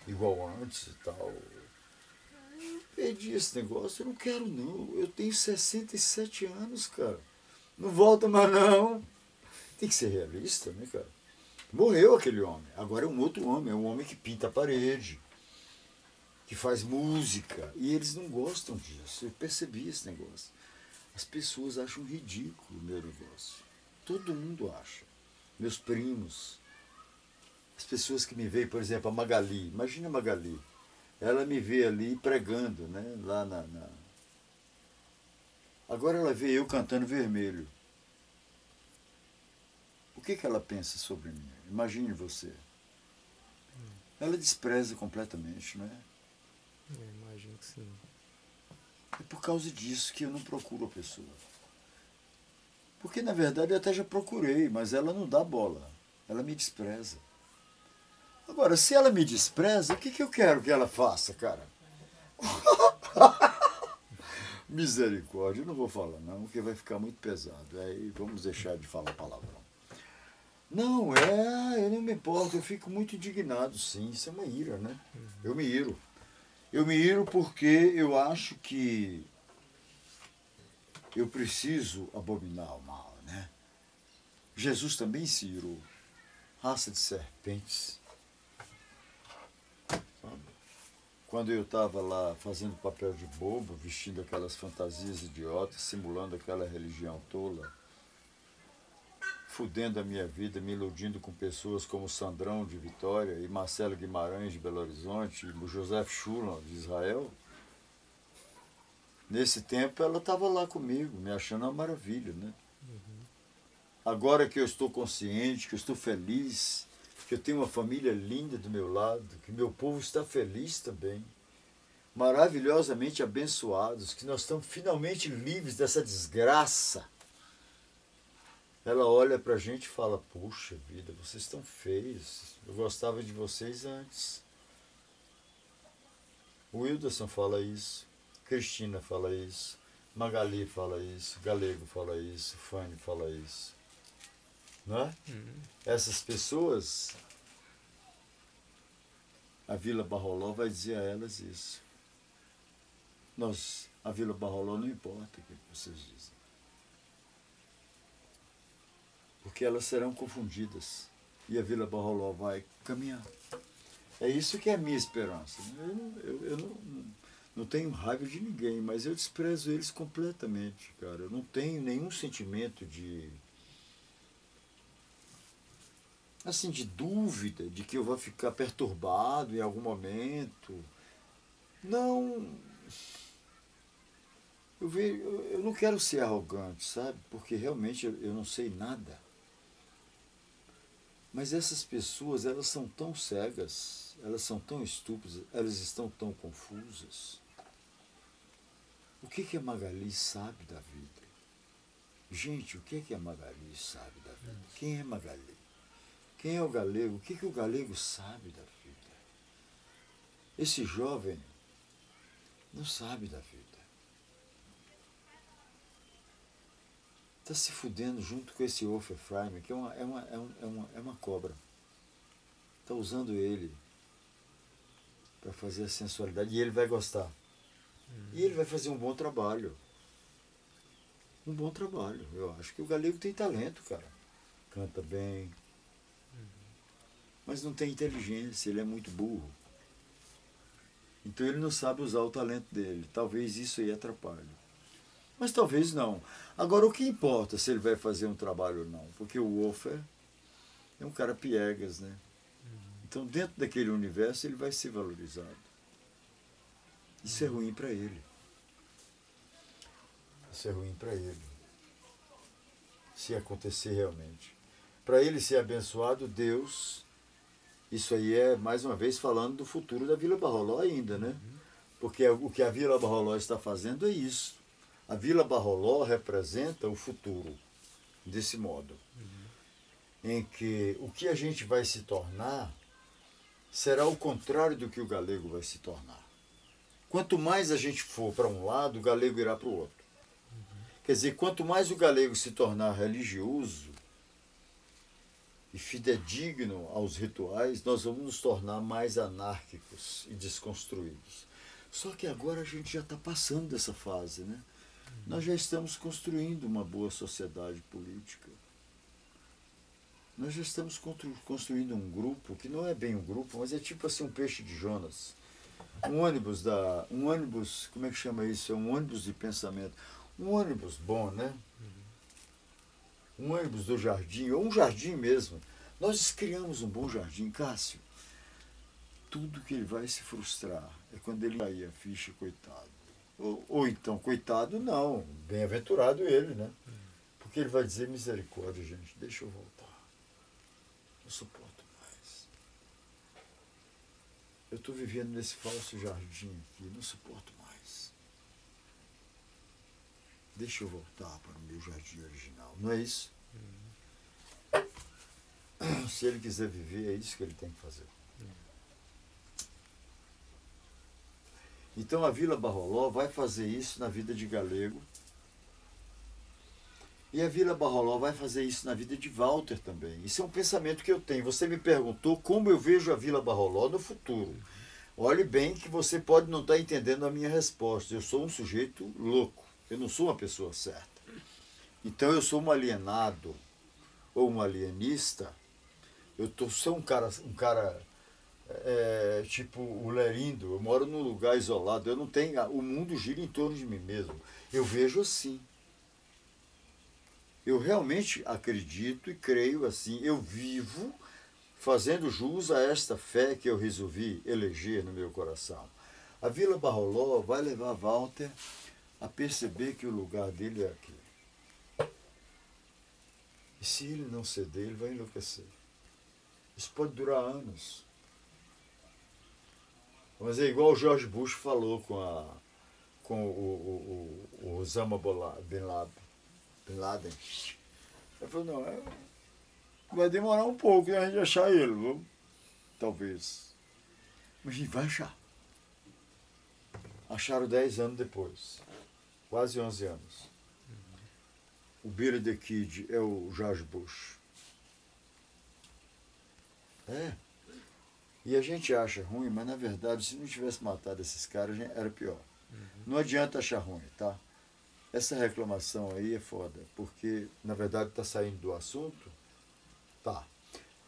Speaker 1: igual antes e tal. Eu perdi esse negócio, eu não quero não. Eu tenho 67 anos, cara. Não volta mais não. Tem que ser realista, né, cara? Morreu aquele homem. Agora é um outro homem, é um homem que pinta a parede que faz música. E eles não gostam disso. Eu percebi esse negócio. As pessoas acham ridículo o meu negócio. Todo mundo acha. Meus primos. As pessoas que me veem, por exemplo, a Magali. Imagina a Magali. Ela me vê ali pregando, né? Lá na. na... Agora ela vê eu cantando vermelho. O que, que ela pensa sobre mim? Imagine você. Ela despreza completamente, não é?
Speaker 2: Eu imagino que sim.
Speaker 1: É por causa disso que eu não procuro a pessoa. Porque na verdade eu até já procurei, mas ela não dá bola. Ela me despreza. Agora, se ela me despreza, o que, que eu quero que ela faça, cara? Misericórdia, eu não vou falar não, porque vai ficar muito pesado. Aí vamos deixar de falar palavrão. Não, é, eu não me importo, eu fico muito indignado, sim. Isso é uma ira, né? Eu me iro. Eu me iro porque eu acho que eu preciso abominar o mal, né? Jesus também se irou. Raça de serpentes. Sabe? Quando eu estava lá fazendo papel de bobo, vestindo aquelas fantasias idiotas, simulando aquela religião tola, fudendo a minha vida, me iludindo com pessoas como Sandrão de Vitória e Marcelo Guimarães de Belo Horizonte e José Schulam de Israel. Nesse tempo ela estava lá comigo, me achando uma maravilha, né? Agora que eu estou consciente, que eu estou feliz, que eu tenho uma família linda do meu lado, que meu povo está feliz também, maravilhosamente abençoados, que nós estamos finalmente livres dessa desgraça ela olha pra gente e fala: Puxa vida, vocês estão feios. Eu gostava de vocês antes. O Wilderson fala isso. Cristina fala isso. Magali fala isso. Galego fala isso. Fanny fala isso. Não é? Uhum. Essas pessoas, a Vila Barroló vai dizer a elas isso. Nós, a Vila Barroló não importa o que vocês dizem. Porque elas serão confundidas e a Vila Barroló vai caminhar. É isso que é a minha esperança. Eu, não, eu, eu não, não tenho raiva de ninguém, mas eu desprezo eles completamente, cara. Eu não tenho nenhum sentimento de. assim, de dúvida, de que eu vou ficar perturbado em algum momento. Não. Eu, vejo, eu não quero ser arrogante, sabe? Porque realmente eu não sei nada. Mas essas pessoas, elas são tão cegas, elas são tão estúpidas, elas estão tão confusas. O que, que a Magali sabe da vida? Gente, o que, que a Magali sabe da vida? Quem é Magali? Quem é o galego? O que, que o galego sabe da vida? Esse jovem não sabe da vida. Está se fudendo junto com esse Wolfram, que é uma, é uma, é é uma, é uma cobra. Está usando ele para fazer a sensualidade e ele vai gostar. E ele vai fazer um bom trabalho. Um bom trabalho. Eu acho que o galego tem talento, cara. Canta bem. Mas não tem inteligência, ele é muito burro. Então ele não sabe usar o talento dele. Talvez isso aí atrapalhe. Mas talvez não. Agora, o que importa se ele vai fazer um trabalho ou não? Porque o Wolfer é um cara piegas, né? Então, dentro daquele universo, ele vai ser valorizado. Isso é ruim para ele. Isso é ruim para ele. Se acontecer realmente. Para ele ser abençoado, Deus. Isso aí é, mais uma vez, falando do futuro da Vila Barroló ainda, né? Porque o que a Vila Barroló está fazendo é isso a Vila Barroló representa o futuro, desse modo, uhum. em que o que a gente vai se tornar será o contrário do que o galego vai se tornar. Quanto mais a gente for para um lado, o galego irá para o outro. Quer dizer, quanto mais o galego se tornar religioso e fidedigno aos rituais, nós vamos nos tornar mais anárquicos e desconstruídos. Só que agora a gente já está passando dessa fase, né? Nós já estamos construindo uma boa sociedade política. Nós já estamos construindo um grupo que não é bem um grupo, mas é tipo assim um peixe de Jonas. Um ônibus da. Um ônibus, como é que chama isso? É um ônibus de pensamento. Um ônibus bom, né? Um ônibus do jardim, ou um jardim mesmo. Nós criamos um bom jardim, Cássio. Tudo que ele vai se frustrar é quando ele cair a ficha, coitado. Ou, ou então, coitado, não. Bem-aventurado ele, né? Porque ele vai dizer misericórdia, gente, deixa eu voltar. Não suporto mais. Eu estou vivendo nesse falso jardim aqui, não suporto mais. Deixa eu voltar para o meu jardim original, não é isso? Uhum. Se ele quiser viver, é isso que ele tem que fazer. Então a Vila Barroló vai fazer isso na vida de Galego. E a Vila Barroló vai fazer isso na vida de Walter também. Isso é um pensamento que eu tenho. Você me perguntou como eu vejo a Vila Barroló no futuro. Olhe bem que você pode não estar entendendo a minha resposta. Eu sou um sujeito louco. Eu não sou uma pessoa certa. Então eu sou um alienado ou um alienista. Eu tô, sou um cara, um cara é, tipo o Lerindo, eu moro num lugar isolado, eu não tenho. O mundo gira em torno de mim mesmo. Eu vejo assim. Eu realmente acredito e creio assim. Eu vivo fazendo jus a esta fé que eu resolvi eleger no meu coração. A Vila Barroló vai levar Walter a perceber que o lugar dele é aqui. E se ele não ceder, ele vai enlouquecer. Isso pode durar anos. Mas é igual o George Bush falou com, a, com o, o, o Osama Bin Laden. Ele falou, não, é, vai demorar um pouco né, a gente achar ele, viu? talvez. Mas a gente vai achar. Acharam 10 anos depois. Quase 11 anos. O Billy the Kid é o George Bush. É. E a gente acha ruim, mas na verdade, se não tivesse matado esses caras, era pior. Uhum. Não adianta achar ruim, tá? Essa reclamação aí é foda, porque na verdade está saindo do assunto. Tá.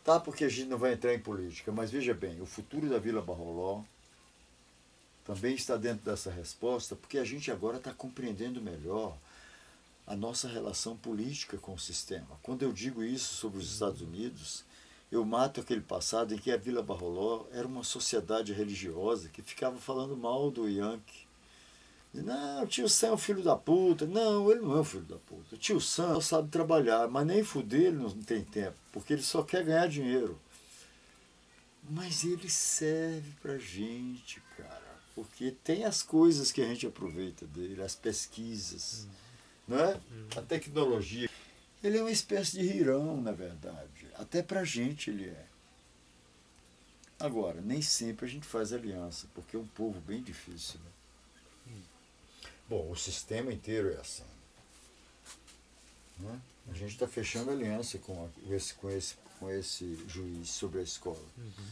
Speaker 1: Tá, porque a gente não vai entrar em política, mas veja bem, o futuro da Vila Barroló também está dentro dessa resposta, porque a gente agora está compreendendo melhor a nossa relação política com o sistema. Quando eu digo isso sobre os Estados Unidos, eu mato aquele passado em que a Vila Barroló era uma sociedade religiosa que ficava falando mal do Yankee. Não, o tio Sam é um filho da puta. Não, ele não é um filho da puta. O tio Sam sabe trabalhar, mas nem fuder ele não tem tempo, porque ele só quer ganhar dinheiro. Mas ele serve pra gente, cara, porque tem as coisas que a gente aproveita dele, as pesquisas, não é? A tecnologia. Ele é uma espécie de rirão, na verdade. Até pra gente ele é. Agora, nem sempre a gente faz aliança, porque é um povo bem difícil. Né? Bom, o sistema inteiro é assim. Né? A gente está fechando aliança com, esse, com, esse, com esse juiz sobre a escola. Uhum.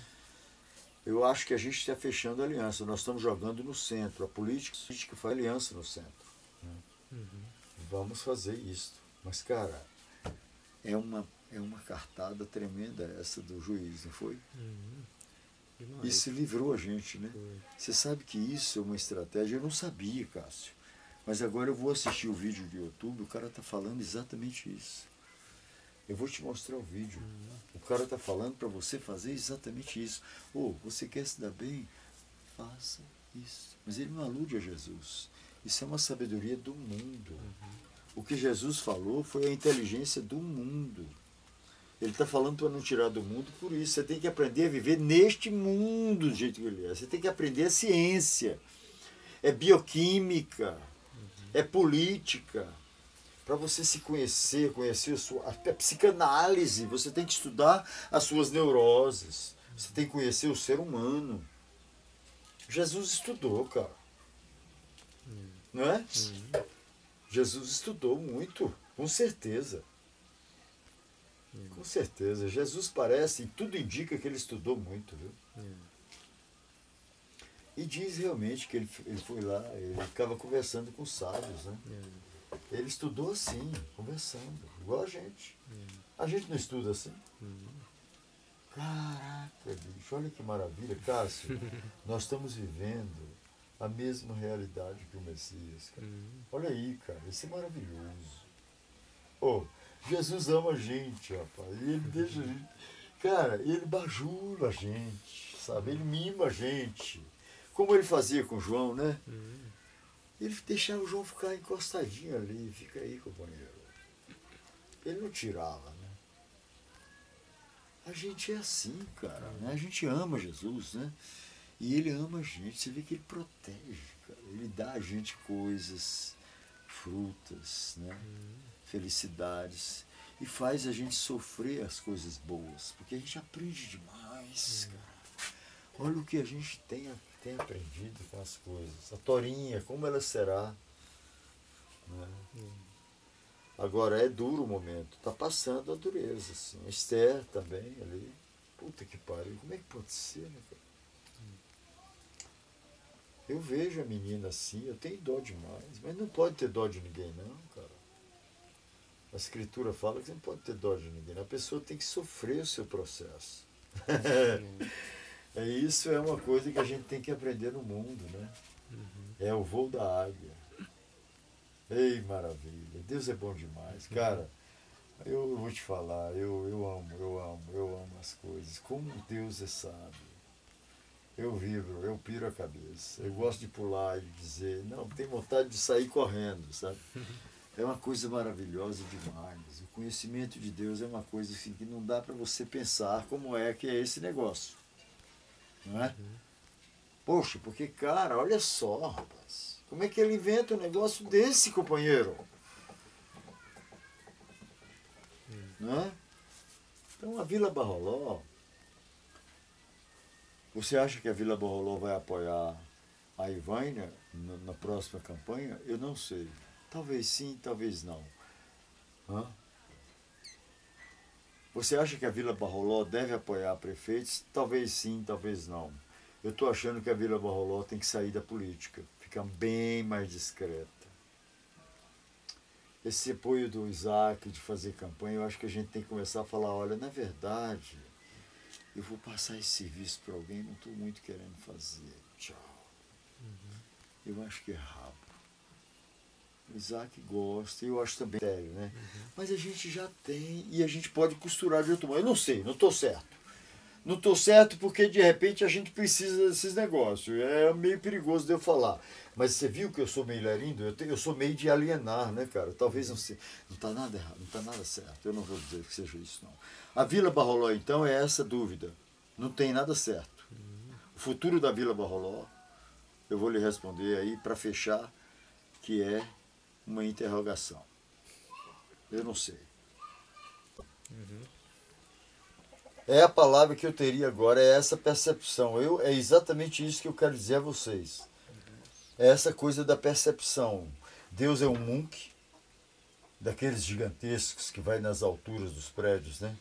Speaker 1: Eu acho que a gente está fechando aliança. Nós estamos jogando no centro. A política, a política faz aliança no centro. Né? Uhum. Vamos fazer isso. Mas, cara, é uma, é uma cartada tremenda essa do juiz, não foi? Uhum. Isso livrou a gente, né? Foi. Você sabe que isso é uma estratégia. Eu não sabia, Cássio. Mas agora eu vou assistir o vídeo do YouTube, o cara está falando exatamente isso. Eu vou te mostrar o vídeo. Uhum. O cara está falando para você fazer exatamente isso. Ou oh, você quer se dar bem? Faça isso. Mas ele não alude a Jesus. Isso é uma sabedoria do mundo. Uhum. O que Jesus falou foi a inteligência do mundo. Ele está falando para não tirar do mundo por isso. Você tem que aprender a viver neste mundo do jeito que ele é. Você tem que aprender a ciência. É bioquímica. É política. Para você se conhecer, conhecer a sua a psicanálise, você tem que estudar as suas neuroses. Você tem que conhecer o ser humano. Jesus estudou, cara. Não é? Jesus estudou muito, com certeza. Com certeza. Jesus parece, e tudo indica que ele estudou muito, viu? E diz realmente que ele, ele foi lá, ele ficava conversando com os sábios, né? Ele estudou assim, conversando, igual a gente. A gente não estuda assim? Caraca, bicho, olha que maravilha, Cássio. nós estamos vivendo a mesma realidade que o Messias. Cara. Olha aí, cara, isso é maravilhoso. Oh, Jesus ama a gente, rapaz. E ele deixa a gente. Cara, ele bajula a gente, sabe? Ele mima a gente. Como ele fazia com João, né? Ele deixava o João ficar encostadinho ali, fica aí, companheiro. Ele não tirava, né? A gente é assim, cara. Né? A gente ama Jesus, né? E ele ama a gente. Você vê que ele protege, cara. Ele dá a gente coisas, frutas, né? Felicidades. E faz a gente sofrer as coisas boas. Porque a gente aprende demais, cara. Olha o que a gente tem, tem aprendido com as coisas. A Torinha, como ela será? Né? Agora é duro o momento, tá passando a dureza, assim. A Esther também ali. Puta que pariu, como é que pode ser, né, cara? Eu vejo a menina assim, eu tenho dó demais, mas não pode ter dó de ninguém não, cara. A escritura fala que você não pode ter dó de ninguém. A pessoa tem que sofrer o seu processo. é isso é uma coisa que a gente tem que aprender no mundo, né? É o voo da águia. Ei, maravilha. Deus é bom demais. Cara, eu vou te falar, eu, eu amo, eu amo, eu amo as coisas. Como Deus é sábio. Eu vibro, eu piro a cabeça. Eu gosto de pular e dizer, não, tem vontade de sair correndo, sabe? É uma coisa maravilhosa demais. O conhecimento de Deus é uma coisa assim, que não dá para você pensar como é que é esse negócio. Não é? Poxa, porque, cara, olha só, rapaz. Como é que ele inventa um negócio desse, companheiro? Não é? Então a Vila Barroló, você acha que a Vila Barroló vai apoiar a Ivânia na, na próxima campanha? Eu não sei. Talvez sim, talvez não. Hã? Você acha que a Vila Barroló deve apoiar prefeitos? Talvez sim, talvez não. Eu estou achando que a Vila Barroló tem que sair da política, ficar bem mais discreta. Esse apoio do Isaac de fazer campanha, eu acho que a gente tem que começar a falar, olha, na verdade, eu vou passar esse serviço para alguém, não estou muito querendo fazer. Tchau. Eu acho que é rabo. Isaac gosta, eu acho também sério, né? Mas a gente já tem e a gente pode costurar de outro modo. Eu não sei, não estou certo. Não estou certo porque de repente a gente precisa desses negócios. É meio perigoso de eu falar. Mas você viu que eu sou meio lerindo? Eu, te- eu sou meio de alienar, né, cara? Talvez não seja. Não está nada errado, não está nada certo. Eu não vou dizer que seja isso, não. A Vila Barroló, então, é essa dúvida. Não tem nada certo. O futuro da Vila Barroló, eu vou lhe responder aí para fechar, que é uma interrogação. Eu não sei. É a palavra que eu teria agora, é essa percepção. Eu, é exatamente isso que eu quero dizer a vocês. É essa coisa da percepção. Deus é um monk, daqueles gigantescos que vai nas alturas dos prédios, né?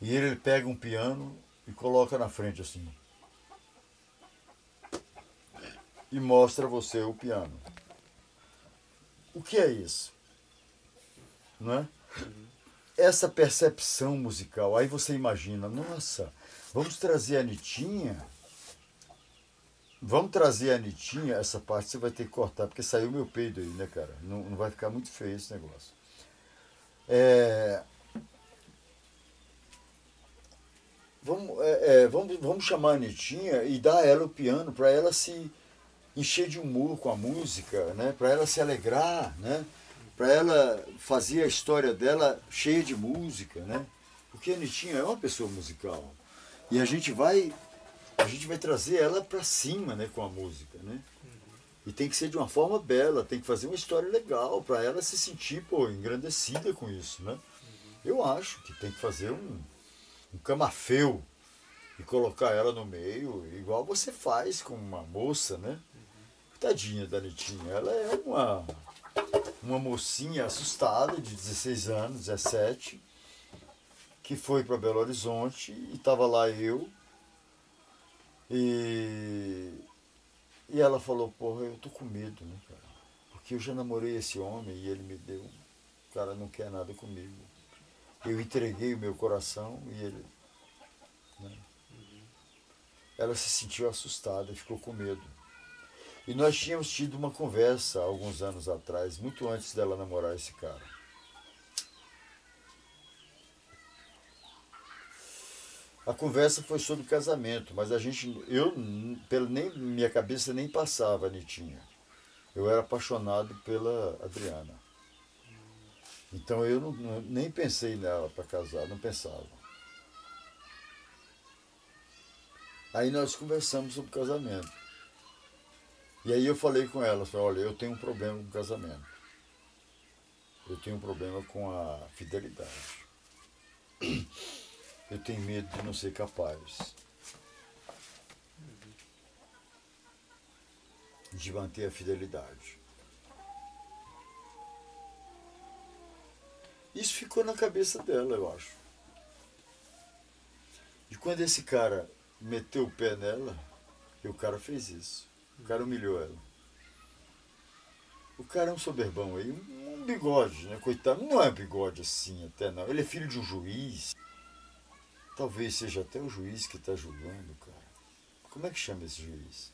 Speaker 1: E ele pega um piano e coloca na frente assim. E mostra a você o piano. O que é isso? Não é? Essa percepção musical. Aí você imagina, nossa, vamos trazer a Anitinha. Vamos trazer a Anitinha, essa parte você vai ter que cortar, porque saiu meu peido aí, né, cara? Não, não vai ficar muito feio esse negócio. É, Vamos, é, é, vamos, vamos chamar a Anitinha e dar a ela o piano para ela se encher de humor com a música, né? para ela se alegrar, né? para ela fazer a história dela cheia de música. Né? Porque a Anitinha é uma pessoa musical. E a gente vai, a gente vai trazer ela para cima né? com a música. Né? E tem que ser de uma forma bela, tem que fazer uma história legal para ela se sentir pô, engrandecida com isso. Né? Eu acho que tem que fazer um, um camafeu e colocar ela no meio, igual você faz com uma moça, né? Tadinha da Nitinha, ela é uma, uma mocinha assustada de 16 anos, 17, que foi para Belo Horizonte e estava lá eu. E, e ela falou, porra, eu tô com medo, né, cara? Porque eu já namorei esse homem e ele me deu. O cara não quer nada comigo. Eu entreguei o meu coração e ele. Né? Ela se sentiu assustada, ficou com medo. E nós tínhamos tido uma conversa alguns anos atrás, muito antes dela namorar esse cara. A conversa foi sobre casamento, mas a gente, eu, pela nem minha cabeça nem passava a Nitinha. Eu era apaixonado pela Adriana. Então eu não, nem pensei nela para casar, não pensava. Aí nós conversamos sobre casamento. E aí eu falei com ela, falei, olha, eu tenho um problema com o casamento. Eu tenho um problema com a fidelidade. Eu tenho medo de não ser capaz de manter a fidelidade. Isso ficou na cabeça dela, eu acho. E quando esse cara meteu o pé nela, o cara fez isso. O cara humilhou ela. O cara é um soberbão aí, um bigode, né? Coitado, não é bigode assim até não. Ele é filho de um juiz. Talvez seja até o juiz que está julgando, cara. Como é que chama esse juiz?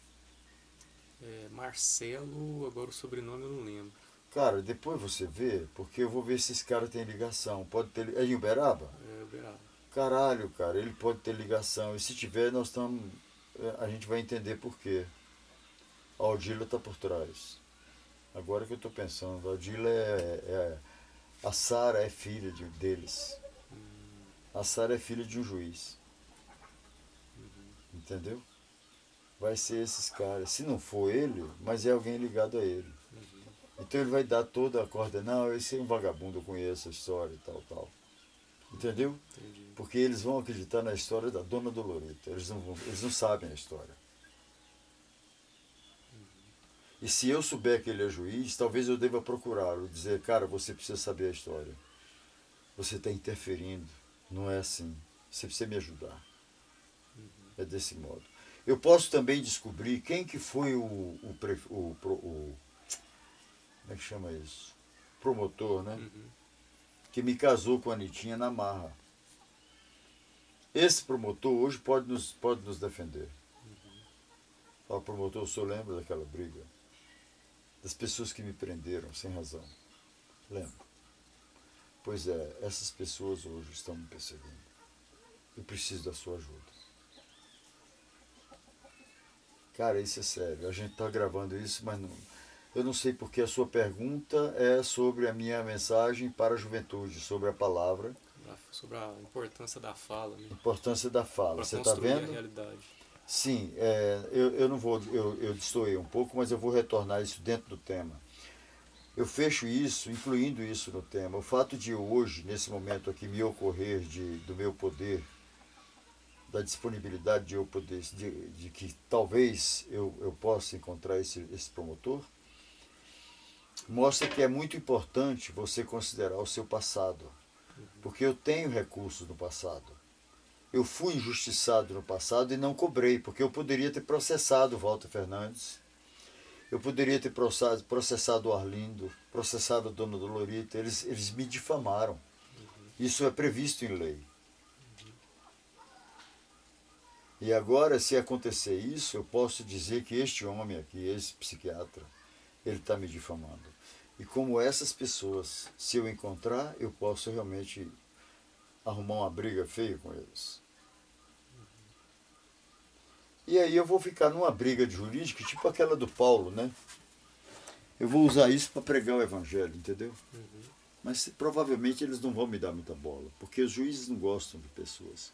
Speaker 2: É Marcelo, agora o sobrenome eu não lembro.
Speaker 1: Cara, depois você vê, porque eu vou ver se esse cara tem ligação. Pode ter. É em Uberaba?
Speaker 2: É Uberaba.
Speaker 1: Caralho, cara, ele pode ter ligação. E se tiver, nós estamos. É, a gente vai entender por quê. A Odila está por trás. Agora que eu estou pensando, a Odila é, é, A Sara é filha de, deles. A Sara é filha de um juiz. Entendeu? Vai ser esses caras. Se não for ele, mas é alguém ligado a ele. Então ele vai dar toda a corda. Não, esse é um vagabundo, eu conheço a história e tal, tal. Entendeu?
Speaker 2: Entendi.
Speaker 1: Porque eles vão acreditar na história da Dona Dolorita. Eles não, eles não sabem a história. E se eu souber que ele é juiz, talvez eu deva procurá-lo, dizer, cara, você precisa saber a história. Você está interferindo. Não é assim. Você precisa me ajudar. É desse modo. Eu posso também descobrir quem que foi o, o, o, o, como é que chama isso? Promotor, né?
Speaker 2: Uhum.
Speaker 1: Que me casou com a Anitinha na marra. Esse promotor hoje pode nos, pode nos defender. Fala, promotor, o senhor lembra daquela briga? Das pessoas que me prenderam sem razão. Lembro. Pois é, essas pessoas hoje estão me perseguindo. Eu preciso da sua ajuda. Cara, isso é sério. A gente está gravando isso, mas não, eu não sei porque a sua pergunta é sobre a minha mensagem para a juventude, sobre a palavra.
Speaker 2: Sobre a importância da fala. Né?
Speaker 1: Importância da fala. Você está vendo?
Speaker 2: A realidade.
Speaker 1: Sim, é, eu, eu não vou, eu, eu destoei um pouco, mas eu vou retornar isso dentro do tema. Eu fecho isso, incluindo isso no tema. O fato de hoje, nesse momento aqui, me ocorrer de, do meu poder, da disponibilidade de eu poder, de, de que talvez eu, eu possa encontrar esse, esse promotor, mostra que é muito importante você considerar o seu passado. Porque eu tenho recursos no passado eu fui injustiçado no passado e não cobrei, porque eu poderia ter processado o Walter Fernandes, eu poderia ter processado o Arlindo, processado a Dona Dolorita, eles, eles me difamaram. Isso é previsto em lei. E agora, se acontecer isso, eu posso dizer que este homem aqui, esse psiquiatra, ele está me difamando. E como essas pessoas, se eu encontrar, eu posso realmente arrumar uma briga feia com eles. E aí eu vou ficar numa briga de jurídica, tipo aquela do Paulo, né? Eu vou usar isso para pregar o evangelho, entendeu?
Speaker 2: Uhum.
Speaker 1: Mas provavelmente eles não vão me dar muita bola, porque os juízes não gostam de pessoas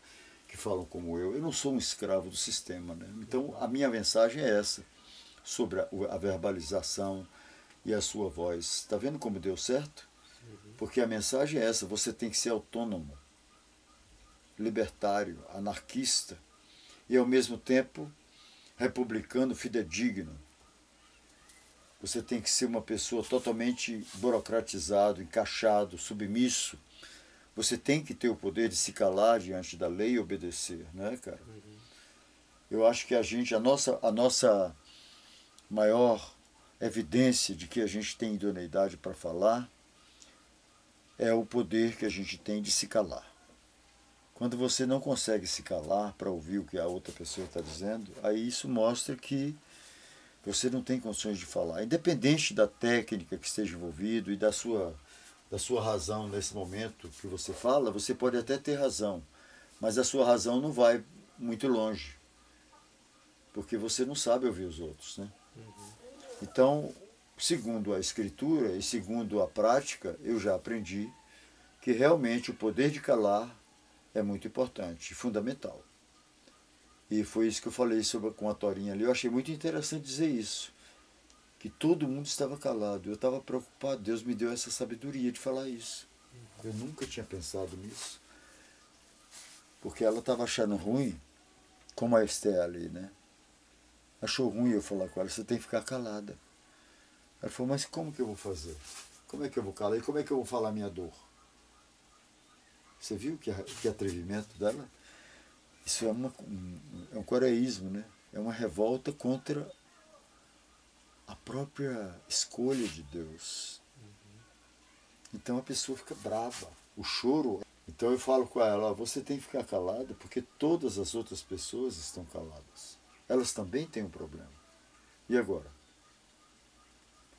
Speaker 1: que falam como eu. Eu não sou um escravo do sistema, né? Então a minha mensagem é essa, sobre a, a verbalização e a sua voz. Está vendo como deu certo?
Speaker 2: Uhum.
Speaker 1: Porque a mensagem é essa: você tem que ser autônomo, libertário, anarquista e ao mesmo tempo republicano fidedigno. Você tem que ser uma pessoa totalmente burocratizado, encaixado, submisso. Você tem que ter o poder de se calar diante da lei e obedecer, né, cara? Eu acho que a gente, a nossa, a nossa maior evidência de que a gente tem idoneidade para falar é o poder que a gente tem de se calar. Quando você não consegue se calar para ouvir o que a outra pessoa está dizendo, aí isso mostra que você não tem condições de falar. Independente da técnica que esteja envolvido e da sua, da sua razão nesse momento que você fala, você pode até ter razão, mas a sua razão não vai muito longe, porque você não sabe ouvir os outros. Né? Uhum. Então, segundo a escritura e segundo a prática, eu já aprendi que realmente o poder de calar é muito importante, fundamental. E foi isso que eu falei sobre, com a Torinha ali. Eu achei muito interessante dizer isso. Que todo mundo estava calado. Eu estava preocupado. Deus me deu essa sabedoria de falar isso. Eu nunca tinha pensado nisso. Porque ela estava achando ruim, como a Esther ali, né? Achou ruim eu falar com ela. Você tem que ficar calada. Ela falou, mas como que eu vou fazer? Como é que eu vou calar? E como é que eu vou falar minha dor? Você viu que, que atrevimento dela? Isso é, uma, é um coreísmo, né? É uma revolta contra a própria escolha de Deus. Então a pessoa fica brava. O choro. Então eu falo com ela: você tem que ficar calada porque todas as outras pessoas estão caladas. Elas também têm um problema. E agora?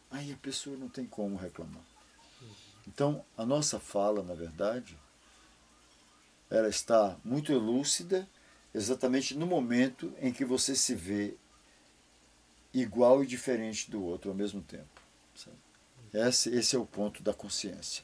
Speaker 1: Aí a pessoa não tem como reclamar. Então, a nossa fala, na verdade, ela está muito lúcida exatamente no momento em que você se vê igual e diferente do outro ao mesmo tempo. Esse, esse é o ponto da consciência.